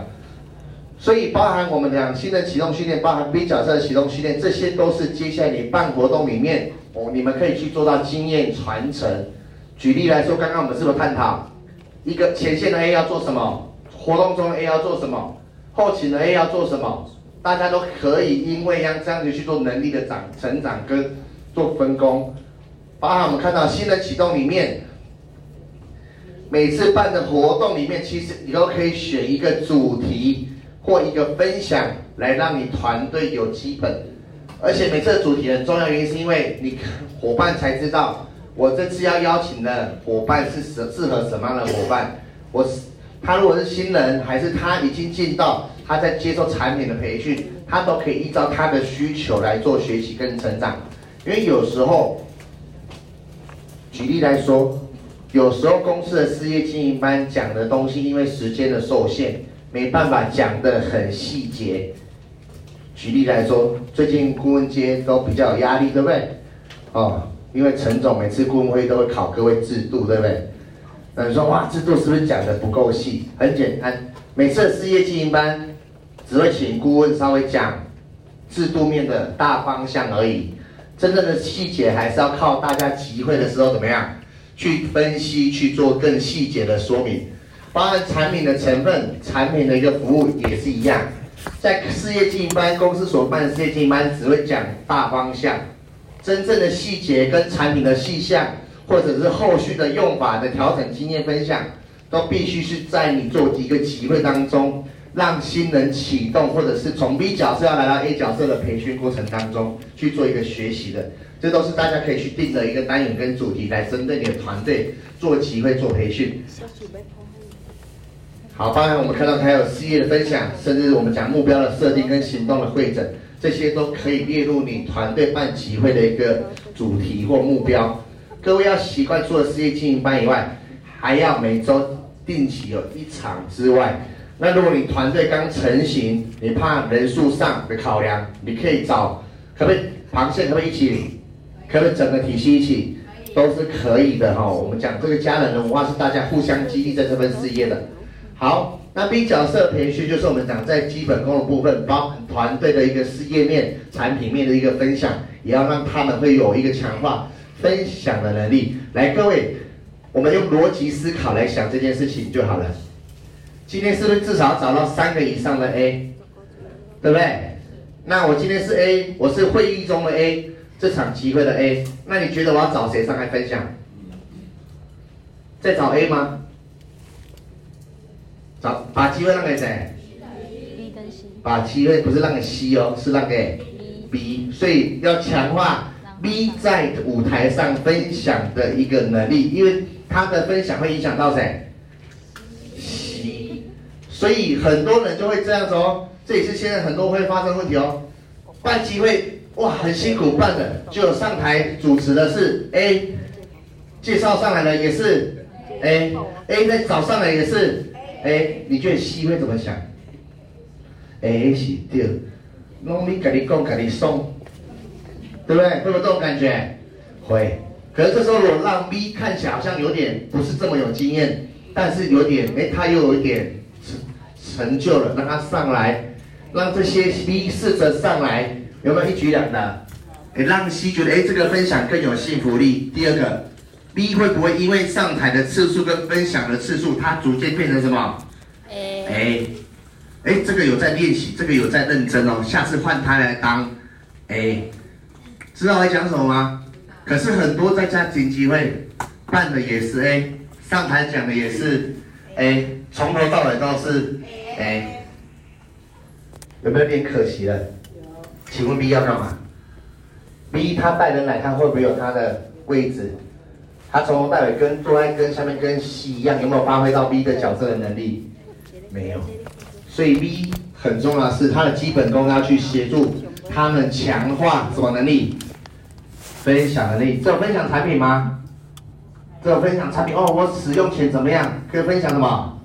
所以包含我们两新的启动训练，包含 B 角色的启动训练，这些都是接下来你办活动里面，哦，你们可以去做到经验传承。举例来说，刚刚我们是不是探讨一个前线的 A 要做什么？活动中 A 要做什么？后勤的 A 要做什么？大家都可以因为让这样子去做能力的长成长跟。做分工，包含我们看到新的启动里面，每次办的活动里面，其实你都可以选一个主题或一个分享来让你团队有基本，而且每次的主题很重要，原因是因为你伙伴才知道我这次要邀请的伙伴是适适合什么样的伙伴。我是他如果是新人，还是他已经进到他在接受产品的培训，他都可以依照他的需求来做学习跟成长。因为有时候，举例来说，有时候公司的事业经营班讲的东西，因为时间的受限，没办法讲得很细节。举例来说，最近顾问阶都比较有压力，对不对？哦，因为陈总每次顾问会都会考各位制度，对不对？那你说哇，制度是不是讲得不够细？很简单，每次的事业经营班只会请顾问稍微讲制度面的大方向而已。真正的细节还是要靠大家集会的时候怎么样去分析，去做更细节的说明，包含产品的成分、产品的一个服务也是一样。在事业经营班公司所办的事业经营班只会讲大方向，真正的细节跟产品的细项，或者是后续的用法的调整经验分享，都必须是在你做一个集会当中。让新人启动，或者是从 B 角色要来到 A 角色的培训过程当中去做一个学习的，这都是大家可以去定的一个单元跟主题，来针对你的团队做机会做培训。好，当然我们看到还有事业的分享，甚至我们讲目标的设定跟行动的会诊，这些都可以列入你团队办集会的一个主题或目标。各位要习惯除了事业经营班以外，还要每周定期有一场之外。那如果你团队刚成型，你怕人数上的考量，你可以找，可不可以螃蟹可不可以一起，可不可以整个体系一起，都是可以的哈。我们讲这个家人的文化是大家互相激励在这份事业的。好，那 B 角色培训就是我们讲在基本功的部分，包含团队的一个事业面、产品面的一个分享，也要让他们会有一个强化分享的能力。来，各位，我们用逻辑思考来想这件事情就好了。今天是不是至少找到三个以上的 A，对不对？那我今天是 A，我是会议中的 A，这场集会的 A。那你觉得我要找谁上来分享？在找 A 吗？找把机会让给谁。把机会不是让给 C 哦，是让给 B。所以要强化 B 在舞台上分享的一个能力，因为他的分享会影响到谁？C。所以很多人就会这样子哦。这也是现在很多会发生问题哦，办机会哇很辛苦办的，就上台主持的是 A，介绍上来的也是 A，A 再找上来也是 A，你觉得 C 会怎么想？A 是对，拢你跟你讲跟你送，对不对？会不会这种感觉？会。可是这时候如果让 B 看起来好像有点不是这么有经验，但是有点哎他又有一点成成就了，让他上来。让这些 B 试着上来，有没有一举两得？诶，让 C 觉得诶这个分享更有信服力。第二个，B 会不会因为上台的次数跟分享的次数，它逐渐变成什么？A。哎，这个有在练习，这个有在认真哦。下次换他来当 A，知道我在讲什么吗？可是很多在家庭集会办的也是 A，上台讲的也是 A，从头到尾都是 A。有没有点可惜了？请问 B 要干嘛？B 他带人来，他会不会有他的位置？他从头到尾跟坐在跟下面跟 C 一样，有没有发挥到 B 的角色的能力？没有。所以 B 很重要的是他的基本功要去协助他们强化什么能力？分享能力。这有分享产品吗？这有分享产品哦。我使用前怎么样？可以分享什么？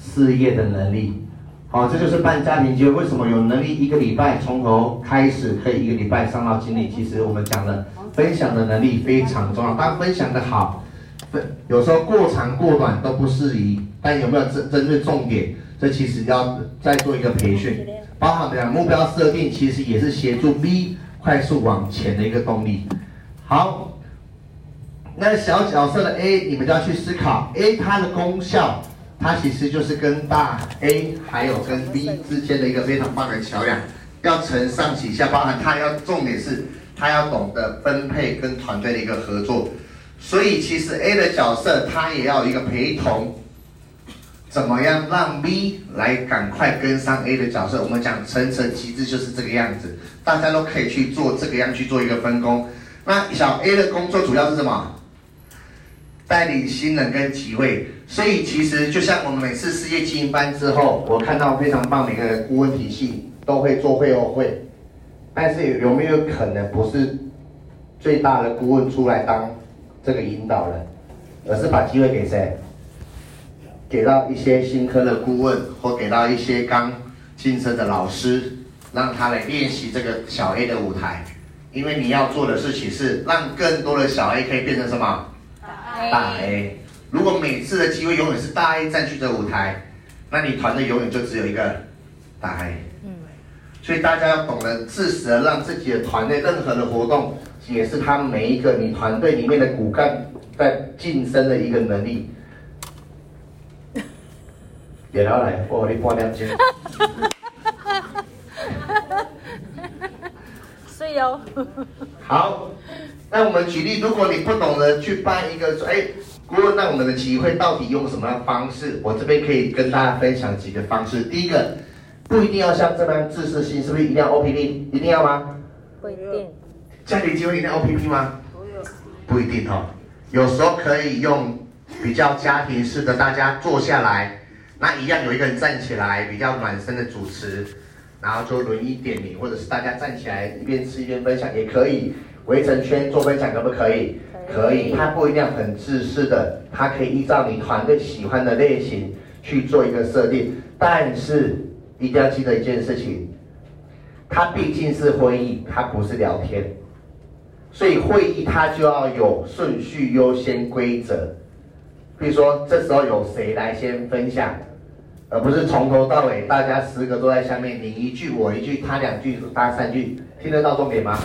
事业的能力。好，这就是办家庭集会为什么有能力一个礼拜从头开始可以一个礼拜上到经理。其实我们讲的分享的能力非常重要。当分享的好，分有时候过长过短都不适宜，但有没有针针对重点？这其实要再做一个培训，包含的目标设定，其实也是协助 B 快速往前的一个动力。好，那小角色的 A，你们就要去思考 A 它的功效。它其实就是跟大 A 还有跟 B 之间的一个非常棒的桥梁，要承上启下，包含它要重点是它要懂得分配跟团队的一个合作，所以其实 A 的角色它也要一个陪同，怎么样让 B 来赶快跟上 A 的角色？我们讲层层机制就是这个样子，大家都可以去做这个样去做一个分工。那小 A 的工作主要是什么？带领新人跟集会，所以其实就像我们每次事业经营班之后，我看到非常棒的一个顾问体系，都会做会后会，但是有没有可能不是最大的顾问出来当这个引导人，而是把机会给谁？给到一些新科的顾问，或给到一些刚晋升的老师，让他来练习这个小 A 的舞台，因为你要做的事情是让更多的小 A 可以变成什么？大 A，如果每次的机会永远是大 A 占据着舞台，那你团队永远就只有一个大 A。嗯，所以大家要懂得适时的让自己的团队任何的活动，也是他每一个你团队里面的骨干在晋升的一个能力。也要来，我给你挂两千。[LAUGHS] 是哟。好。那我们举例，如果你不懂得去办一个，哎，顾问，那我们的集会到底用什么样方式？我这边可以跟大家分享几个方式。第一个，不一定要像这般自私性，是不是一定要 OPP？一定要吗？不一定。家庭集会一定要 OPP 吗？不一定哦，有时候可以用比较家庭式的，大家坐下来，那一样有一个人站起来，比较暖身的主持，然后就轮一点名，或者是大家站起来一边吃一边分享也可以。围成圈做分享可不可以？可以，它不一定很自私的，它可以依照你团队喜欢的类型去做一个设定。但是一定要记得一件事情，它毕竟是会议，它不是聊天，所以会议它就要有顺序优先规则。比如说这时候有谁来先分享，而不是从头到尾大家十个都在下面，你一句我一句，他两句，他三句，听得到重点吗？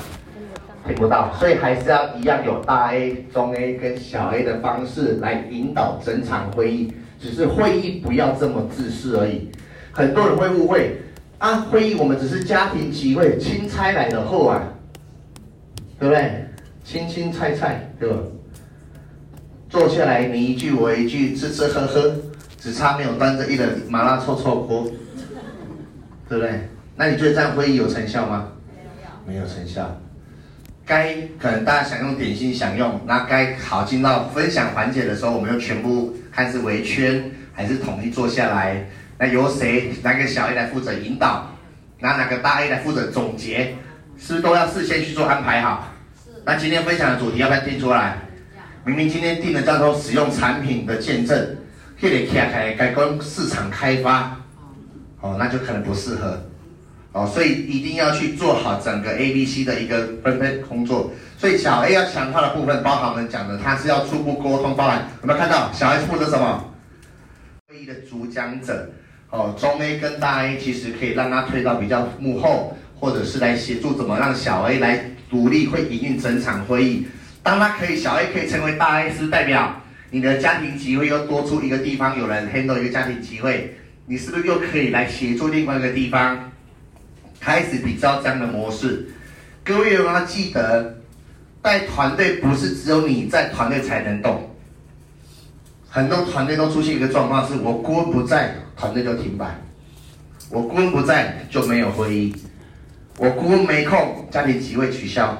听不到，所以还是要一样有大 A、中 A 跟小 A 的方式来引导整场会议，只是会议不要这么自私而已。很多人会误会，啊，会议我们只是家庭聚会，青菜来的后啊，对不对？青青菜菜，对吧？坐下来你一句我一句，吃吃喝喝，只差没有端着一个麻辣臭臭锅，对不对？那你觉得这样会议有成效吗？没有成效。该可能大家想用点心享用，那该好进到分享环节的时候，我们又全部开始围圈还是统一坐下来？那由谁哪个小 A 来负责引导？那哪个大 A 来负责总结？是不是都要事先去做安排好？那今天分享的主题要不要定出来？明明今天定的叫做使用产品的见证，可以开开该跟市场开发，哦，那就可能不适合，哦，所以一定要去做好整个 A、B、C 的一个分配工作。所以小 A 要强化的部分，包含我们讲的，他是要初步沟通，包含有没有看到小 A 负责什么？会议的主讲者，哦，中 A 跟大 A 其实可以让他推到比较幕后，或者是来协助怎么让小 A 来独立会营运整场会议。当他可以，小 A 可以成为大 A，是代表你的家庭集会又多出一个地方，有人 handle 一个家庭集会，你是不是又可以来协助另外一个地方，开始比较这样的模式？各位有没有记得，带团队不是只有你在团队才能动，很多团队都出现一个状况，是我顾问不在，团队就停摆；我顾问不在就没有会议，我顾问没空，家庭集会取消。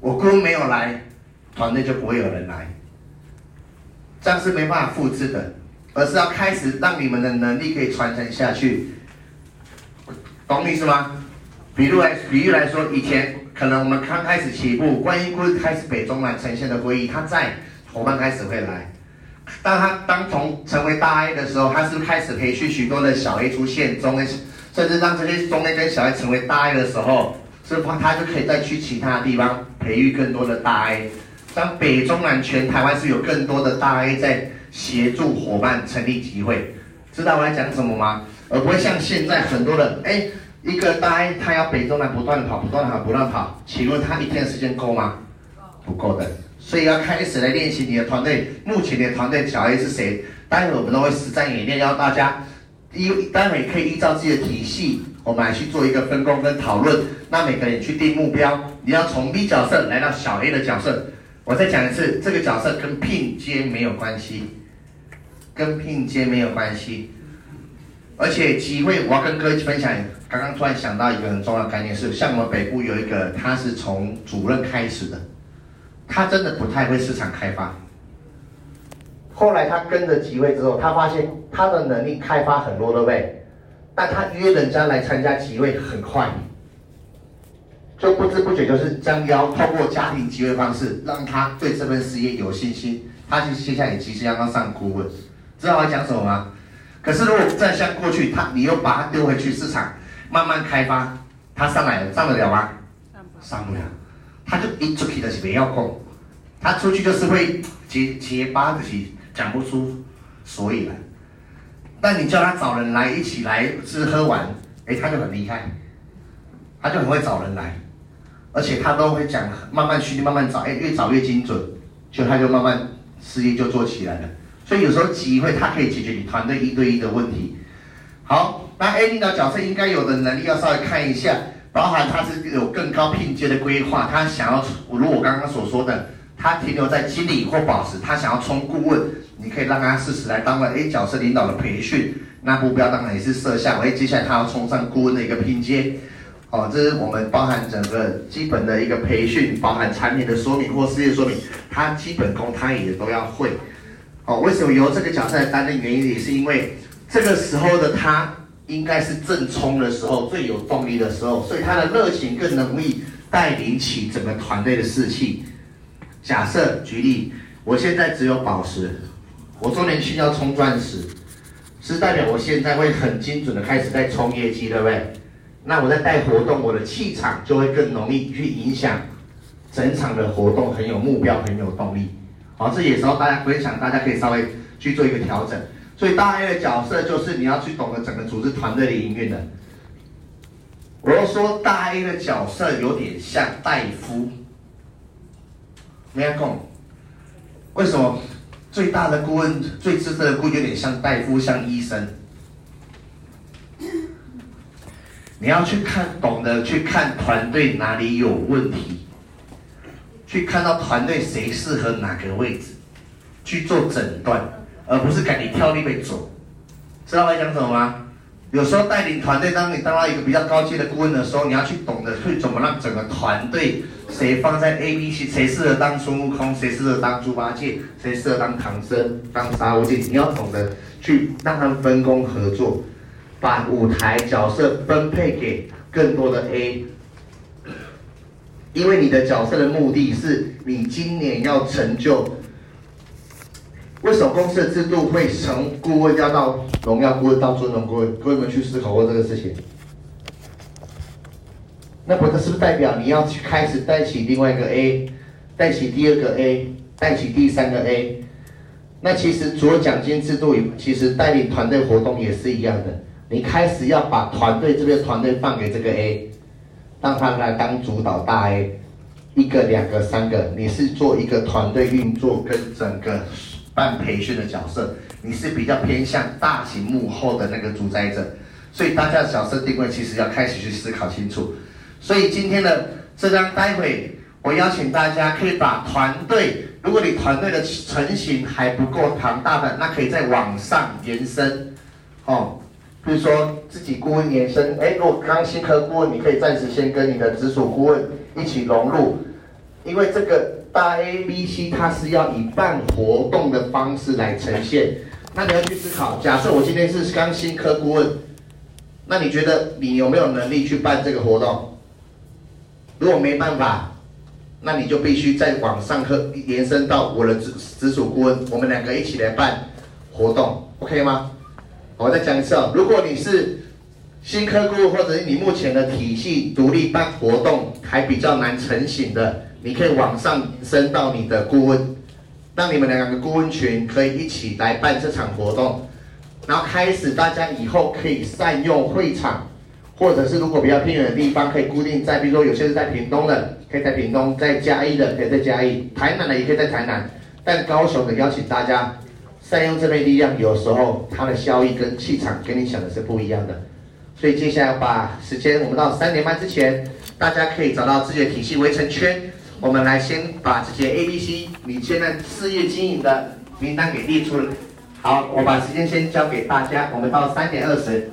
我顾问没有来，团队就不会有人来，这样是没办法复制的，而是要开始让你们的能力可以传承下去，懂意思吗？比如来，比喻来说，以前可能我们刚开始起步，观音顾问开始北中南呈现的会议，他在伙伴开始会来，当他当从成为大 A 的时候，他是不是开始培训许多的小 A 出现，中 A，甚至让这些中 A 跟小 A 成为大 A 的时候。所以他就可以再去其他地方培育更多的大 A，像北中南全台湾是有更多的大 A 在协助伙伴成立集会，知道我在讲什么吗？而不会像现在很多人，哎，一个大 A 他要北中南不断的跑，不断的跑，不断跑，请问他一天的时间够吗？不够的，所以要开始来练习你的团队。目前你的团队小 A 是谁？待会我们都会实战演练，要大家依待会可以依照自己的体系。我们来去做一个分工跟讨论，那每个人去定目标，你要从 B 角色来到小 A 的角色。我再讲一次，这个角色跟拼接没有关系，跟拼接没有关系。而且机会，我要跟各位分享，刚刚突然想到一个很重要的概念是，像我们北部有一个，他是从主任开始的，他真的不太会市场开发。后来他跟着集会之后，他发现他的能力开发很多，对不对？但他约人家来参加集会很快，就不知不觉就是将要透过家庭集会方式，让他对这份事业有信心。他其实接下来其实要上顾问，知道我讲什么吗？可是如果再像过去，他你又把他丢回去市场，慢慢开发，他上来了上得了吗？上不了，他就一出去的是没要空，他出去就是会结结巴的去讲不出所以来。但你叫他找人来一起来吃喝玩，哎，他就很厉害，他就很会找人来，而且他都会讲，慢慢训练，慢慢找，哎，越找越精准，就他就慢慢事业就做起来了。所以有时候机会，他可以解决你团队一对一的问题。好，那 A 领导角色应该有的能力要稍微看一下，包含他是有更高聘阶的规划，他想要，如我刚刚所说的，他停留在经理或保持，他想要冲顾问。你可以让他适时来当了 A 角色领导的培训，那目标当然也是设下，哎，接下来他要冲上顾问的一个拼接，哦，这是我们包含整个基本的一个培训，包含产品的说明或事业说明，他基本功他也都要会，哦，为什么由这个角色来担任？原因也是因为这个时候的他应该是正冲的时候，最有动力的时候，所以他的热情更容易带领起整个团队的士气。假设举例，我现在只有宝石。我周年庆要冲钻石，是代表我现在会很精准的开始在冲业绩，对不对？那我在带活动，我的气场就会更容易去影响整场的活动，很有目标，很有动力。好，这也是要大家分享，大家可以稍微去做一个调整。所以大 A 的角色就是你要去懂得整个组织团队的营运的。我要说大 A 的角色有点像大夫，没人讲，为什么？最大的顾问，最资深的顾问有点像大夫，像医生。你要去看，懂得去看团队哪里有问题，去看到团队谁适合哪个位置，去做诊断，而不是赶紧跳那边走。知道我在讲什么吗？有时候带领团队，当你当到一个比较高阶的顾问的时候，你要去懂得去怎么让整个团队，谁放在 A、B、C，谁适合当孙悟空，谁适合当猪八戒，谁适合当唐僧，当沙悟净，你要懂得去让他们分工合作，把舞台角色分配给更多的 A，因为你的角色的目的是你今年要成就。为什么公司的制度会从顾问要到荣耀顾问到尊荣顾问？各位有没有去思考过这个事情？那不，是不是代表你要去开始带起另外一个 A，带起第二个 A，带起第三个 A？那其实除了奖金制度，其实带领团队活动也是一样的。你开始要把团队这边团队放给这个 A，让他来当主导大 A，一个、两个、三个，你是做一个团队运作跟整个。办培训的角色，你是比较偏向大型幕后的那个主宰者，所以大家的角色定位其实要开始去思考清楚。所以今天的这张，待会我邀请大家可以把团队，如果你团队的成型还不够庞大的，那可以再往上延伸，哦，比如说自己顾问延伸，哎，如果刚新科顾问，你可以暂时先跟你的直属顾问一起融入，因为这个。大 A、B、C，它是要以办活动的方式来呈现。那你要去思考，假设我今天是刚新科顾问，那你觉得你有没有能力去办这个活动？如果没办法，那你就必须再往上科延伸到我的直直属顾问，我们两个一起来办活动，OK 吗？我再讲一次哦，如果你是新客顾问，或者是你目前的体系独立办活动还比较难成型的。你可以往上升到你的顾问，让你们两个顾问群可以一起来办这场活动，然后开始大家以后可以善用会场，或者是如果比较偏远的地方，可以固定在，比如说有些是在屏东的，可以在屏东；在嘉义的可以在嘉义，台南的也可以在台南。但高雄的邀请大家善用这类力量，有时候它的效益跟气场跟你想的是不一样的。所以接下来把时间，我们到三点半之前，大家可以找到自己的体系围成圈。我们来先把这些 A、B、C，你现在事业经营的名单给列出来。好，我把时间先交给大家，我们到三点二十。